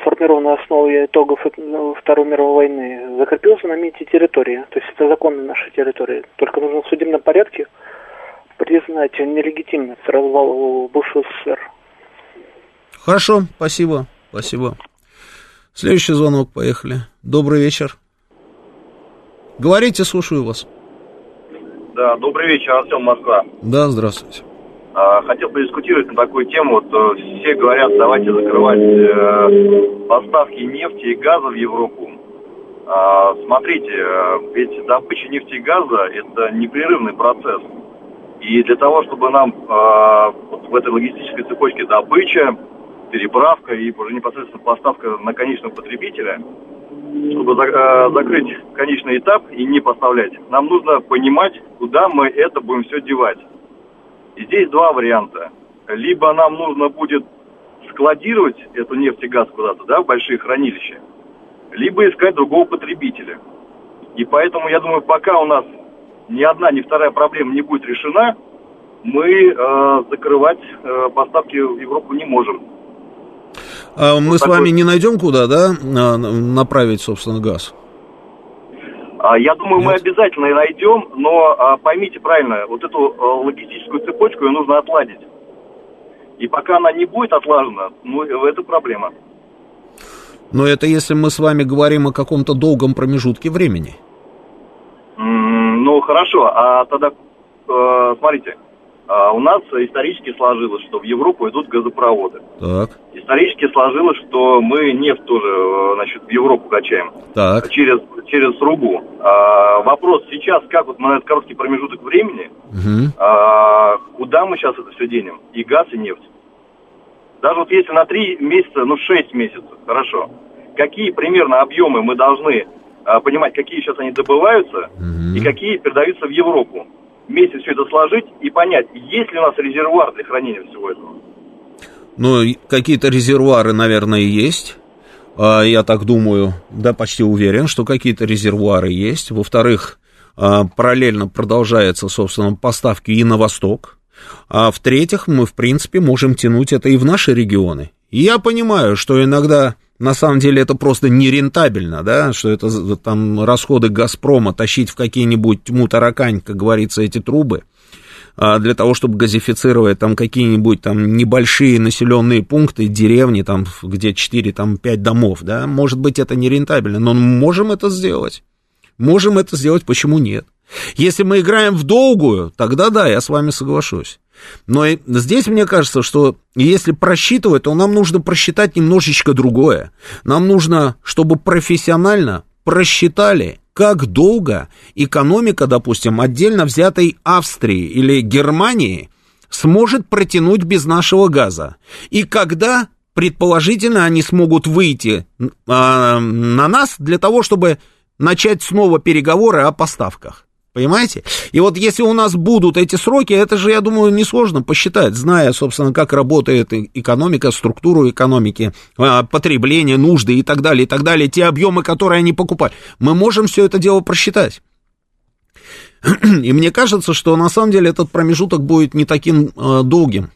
сформирована на основе итогов ну, Второй мировой войны, закрепился на мите территории. То есть это законы нашей территории. Только нужно в судебном порядке признать нелегитимность развала бывшего СССР. Хорошо, спасибо, спасибо. Следующий звонок, поехали. Добрый вечер. Говорите, слушаю вас. Да, добрый вечер, Артем Москва. Да, здравствуйте. А, хотел подискутировать на такую тему. Вот э, все говорят, давайте закрывать э, поставки нефти и газа в Европу. А, смотрите, э, ведь добыча нефти и газа – это непрерывный процесс. И для того, чтобы нам а, вот в этой логистической цепочке добыча, переправка и уже непосредственно поставка на конечного потребителя – чтобы за, закрыть конечный этап и не поставлять, нам нужно понимать, куда мы это будем все девать. Здесь два варианта. Либо нам нужно будет складировать эту нефть и газ куда-то, да, в большие хранилища, либо искать другого потребителя. И поэтому, я думаю, пока у нас ни одна, ни вторая проблема не будет решена, мы э, закрывать э, поставки в Европу не можем. А мы вот с такой... вами не найдем куда, да, направить, собственно, газ? А, я думаю, мы обязательно найдем, но а, поймите правильно, вот эту а, логистическую цепочку ее нужно отладить. И пока она не будет отлажена, ну, это проблема. Но это если мы с вами говорим о каком-то долгом промежутке времени. Ну, хорошо, а тогда, э, смотрите, а у нас исторически сложилось, что в Европу идут газопроводы. Так. Исторически сложилось, что мы нефть тоже э, значит, в Европу качаем. Так. Через, через трубу. А, вопрос сейчас, как вот на этот короткий промежуток времени, угу. а, куда мы сейчас это все денем? И газ, и нефть. Даже вот если на 3 месяца, ну 6 месяцев, хорошо. Какие примерно объемы мы должны а, понимать, какие сейчас они добываются угу. и какие передаются в Европу? Вместе все это сложить и понять, есть ли у нас резервуар для хранения всего этого. Ну, какие-то резервуары, наверное, есть. А, я так думаю, да, почти уверен, что какие-то резервуары есть. Во-вторых, а, параллельно продолжаются, собственно, поставки и на восток. А в-третьих, мы, в принципе, можем тянуть это и в наши регионы. Я понимаю, что иногда на самом деле это просто нерентабельно, да, что это там расходы Газпрома тащить в какие-нибудь тьму таракань, как говорится, эти трубы, а, для того, чтобы газифицировать там какие-нибудь там небольшие населенные пункты, деревни, там, где 4, там, 5 домов, да, может быть, это нерентабельно, но можем это сделать. Можем это сделать, почему нет? Если мы играем в долгую, тогда да, я с вами соглашусь. Но здесь мне кажется, что если просчитывать, то нам нужно просчитать немножечко другое. Нам нужно, чтобы профессионально просчитали, как долго экономика, допустим, отдельно взятой Австрии или Германии сможет протянуть без нашего газа. И когда, предположительно, они смогут выйти а, на нас для того, чтобы начать снова переговоры о поставках. Понимаете? И вот если у нас будут эти сроки, это же, я думаю, несложно посчитать, зная, собственно, как работает экономика, структуру экономики, а, потребление, нужды и так далее, и так далее, те объемы, которые они покупают. Мы можем все это дело просчитать. И мне кажется, что на самом деле этот промежуток будет не таким э, долгим.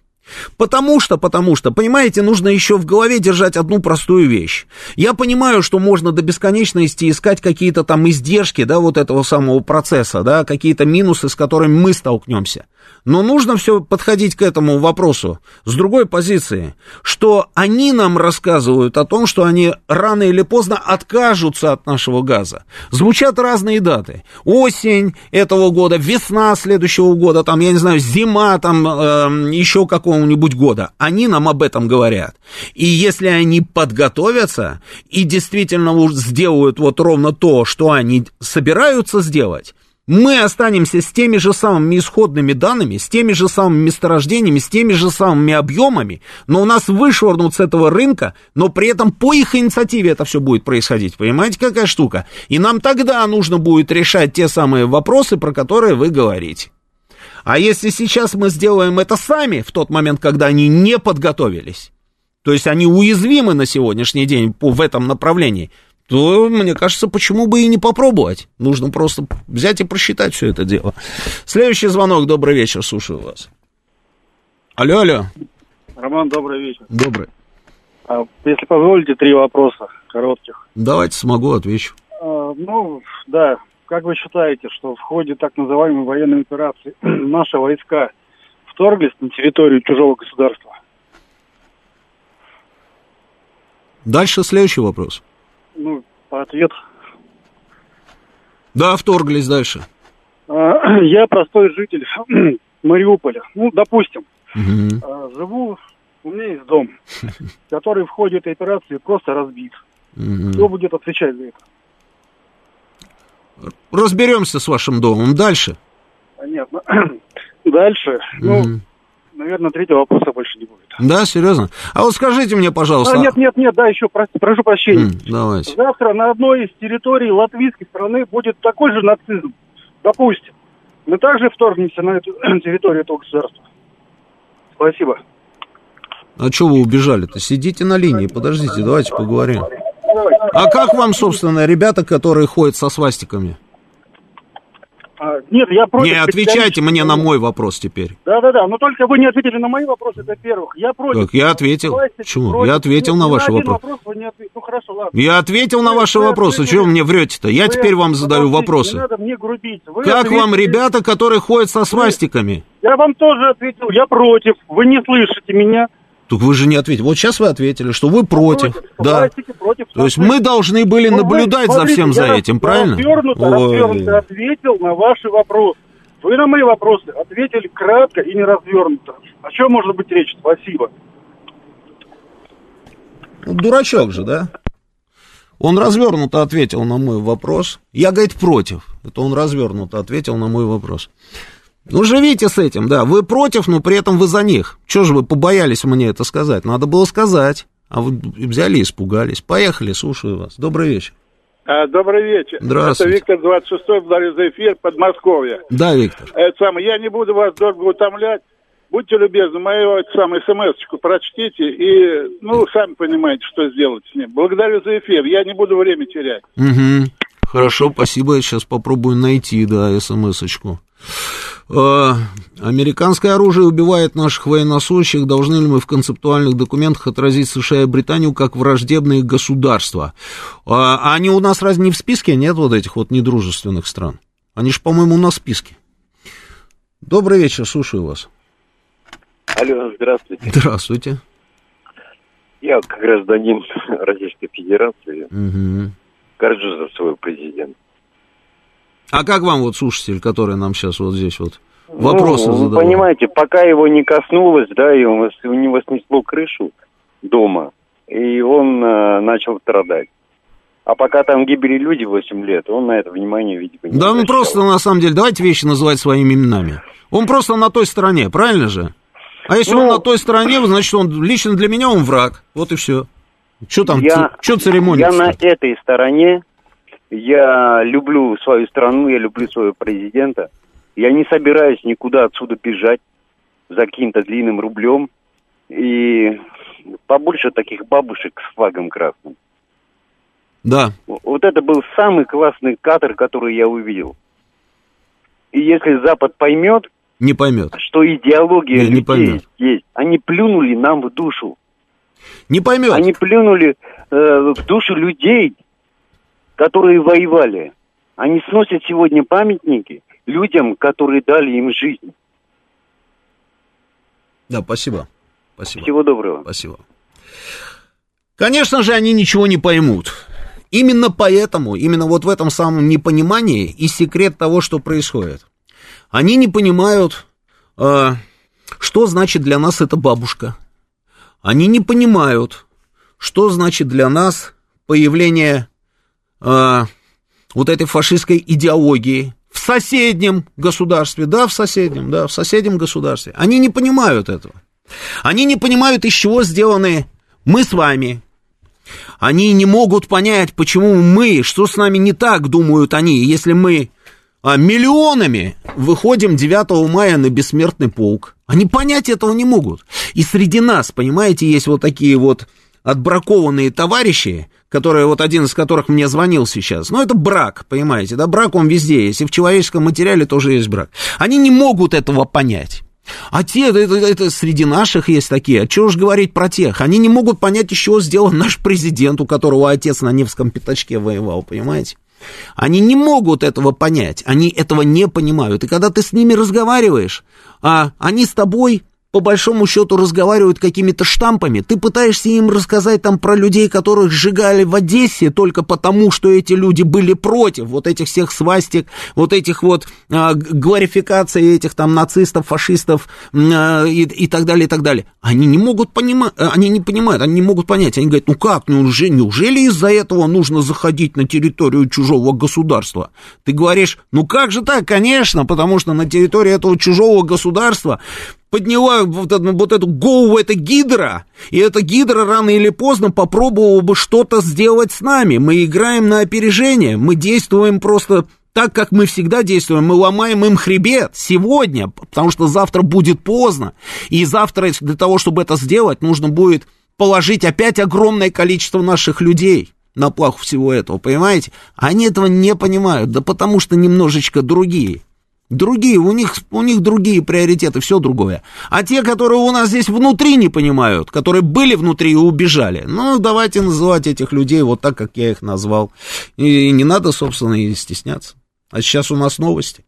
Потому что, потому что, понимаете, нужно еще в голове держать одну простую вещь. Я понимаю, что можно до бесконечности искать какие-то там издержки, да, вот этого самого процесса, да, какие-то минусы, с которыми мы столкнемся. Но нужно все подходить к этому вопросу с другой позиции, что они нам рассказывают о том, что они рано или поздно откажутся от нашего газа. Звучат разные даты. Осень этого года, весна следующего года, там, я не знаю, зима, там, э, еще какого-нибудь года. Они нам об этом говорят. И если они подготовятся и действительно сделают вот ровно то, что они собираются сделать, мы останемся с теми же самыми исходными данными, с теми же самыми месторождениями, с теми же самыми объемами, но у нас вышвырнут с этого рынка, но при этом по их инициативе это все будет происходить. Понимаете, какая штука? И нам тогда нужно будет решать те самые вопросы, про которые вы говорите. А если сейчас мы сделаем это сами, в тот момент, когда они не подготовились, то есть они уязвимы на сегодняшний день в этом направлении, то, мне кажется, почему бы и не попробовать? Нужно просто взять и просчитать все это дело. Следующий звонок. Добрый вечер, слушаю вас. Алло, алло. Роман, добрый вечер. Добрый. А, если позволите, три вопроса коротких. Давайте смогу, отвечу. А, ну, да. Как вы считаете, что в ходе так называемой военной операции наши войска вторглись на территорию чужого государства? Дальше следующий вопрос ну, по ответ. Да, вторглись дальше. А, я простой житель Мариуполя. Ну, допустим, угу. живу, у меня есть дом, который в ходе этой операции просто разбит. Угу. Кто будет отвечать за это? Разберемся с вашим домом. Дальше. Понятно. Дальше. Ну, наверное, третьего вопроса больше не будет. Да, серьезно? А вот скажите мне, пожалуйста... А, нет, нет, нет, да, еще, прошу, прошу прощения. Mm, давайте. Завтра на одной из территорий латвийской страны будет такой же нацизм. Допустим. Мы также вторгнемся на эту территорию этого государства. Спасибо. А что вы убежали-то? Сидите на линии, подождите, давайте поговорим. А как вам, собственно, ребята, которые ходят со свастиками? А, нет, я против... Не отвечайте мне на мой вопрос теперь. Да-да-да, но только вы не ответили на мои вопросы, это первых. Я против... Так, я ответил. Власти, Почему? против. Я ответил Нет, на ваши вопросы. вопрос вы не ответили. Ну хорошо, ладно. Я ответил на Вы- ваши вы вопросы. ответили. Чего вы мне врете-то? Я Вы- теперь вам задаю вопросы. Не надо мне грубить. Вы Как вам ответили- ребята, которые ходят со свастиками? Я вам тоже ответил, я против. Вы не слышите меня. Так вы же не ответили. Вот сейчас вы ответили, что вы против. Да. Властики против. То есть мы должны были Ну, наблюдать за смотрите, всем за этим, правильно? Развернуто, Ой. развернуто ответил на ваши вопросы. Вы на мои вопросы ответили кратко и не развернуто. О чем может быть речь? Спасибо. Ну, Дурачок же, да? Он развернуто ответил на мой вопрос. Я, говорит, против. Это он развернуто ответил на мой вопрос. Ну, живите с этим, да. Вы против, но при этом вы за них. Чего же вы побоялись мне это сказать? Надо было сказать. А вы взяли и испугались. Поехали, слушаю вас. Добрый вечер. А, Добрый вечер. Здравствуйте. Это Виктор 26-й, благодарю за эфир, Подмосковье. Да, Виктор. Это самое, я не буду вас долго утомлять. Будьте любезны, мою это самое смс-очку прочтите и, ну, сами понимаете, что сделать с ним. Благодарю за эфир, я не буду время терять. Угу. Хорошо, спасибо. Я сейчас попробую найти, да, смс-очку. Э, Американское оружие убивает наших военнослужащих. Должны ли мы в концептуальных документах отразить США и Британию как враждебные государства? А они у нас разве не в списке нет вот этих вот недружественных стран? Они же, по-моему, у нас в списке. Добрый вечер, слушаю вас. Алло, здравствуйте. Здравствуйте. Я, гражданин Российской Федерации, Мгм. горжусь за своего президента. А как вам вот слушатель, который нам сейчас вот здесь вот вопросы ну, задавал? понимаете, пока его не коснулось, да, и он, у него снесло крышу дома, и он э, начал страдать. А пока там гибели люди 8 лет, он на это внимание, видимо, не Да, ну обращал. просто на самом деле, давайте вещи называть своими именами. Он просто на той стороне, правильно же? А если он на той стороне, значит, он лично для меня он враг. Вот и все. Что там, я, что церемониться? я на этой стороне, я люблю свою страну, я люблю своего президента. Я не собираюсь никуда отсюда бежать за каким-то длинным рублем. И побольше таких бабушек с флагом красным. Да. Вот это был самый классный кадр, который я увидел. И если Запад поймет, Не поймет. что идеология Не, не людей поймет. есть, они плюнули нам в душу. Не поймет. Они плюнули э, в душу людей, которые воевали. Они сносят сегодня памятники людям, которые дали им жизнь. Да, спасибо. Спасибо. Всего доброго. Спасибо. Конечно же, они ничего не поймут. Именно поэтому, именно вот в этом самом непонимании и секрет того, что происходит. Они не понимают, э, что значит для нас эта бабушка. Они не понимают, что значит для нас появление э, вот этой фашистской идеологии в соседнем государстве, да, в соседнем, да, в соседнем государстве. Они не понимают этого. Они не понимают, из чего сделаны мы с вами. Они не могут понять, почему мы, что с нами не так, думают они, если мы а, миллионами выходим 9 мая на бессмертный полк. Они понять этого не могут. И среди нас, понимаете, есть вот такие вот отбракованные товарищи, которые, вот один из которых мне звонил сейчас, ну, это брак, понимаете, да, брак он везде есть, и в человеческом материале тоже есть брак. Они не могут этого понять. А те, это, это- среди наших есть такие, а чего уж говорить про тех? Они не могут понять, из чего сделан наш президент, у которого отец на Невском пятачке воевал, понимаете? Они не могут этого понять, они этого не понимают. И когда ты с ними разговариваешь, а они с тобой по большому счету разговаривают какими-то штампами, ты пытаешься им рассказать там про людей, которых сжигали в Одессе только потому, что эти люди были против вот этих всех свастик, вот этих вот а, г- глорификаций этих там нацистов, фашистов а, и, и так далее, и так далее. Они не могут понимать, они не понимают, они не могут понять. Они говорят, ну как, неужели, неужели из-за этого нужно заходить на территорию чужого государства? Ты говоришь, ну как же так? Конечно, потому что на территории этого чужого государства подняла вот, эту- вот эту голову эта гидра, и эта гидра рано или поздно попробовала бы что-то сделать с нами. Мы играем на опережение, мы действуем просто так как мы всегда действуем, мы ломаем им хребет сегодня, потому что завтра будет поздно. И завтра для того, чтобы это сделать, нужно будет положить опять огромное количество наших людей на плаху всего этого, понимаете? Они этого не понимают, да потому что немножечко другие. Другие, у них, у них другие приоритеты, все другое. А те, которые у нас здесь внутри не понимают, которые были внутри и убежали, ну, давайте называть этих людей вот так, как я их назвал. И не надо, собственно, и стесняться. А сейчас у нас новости.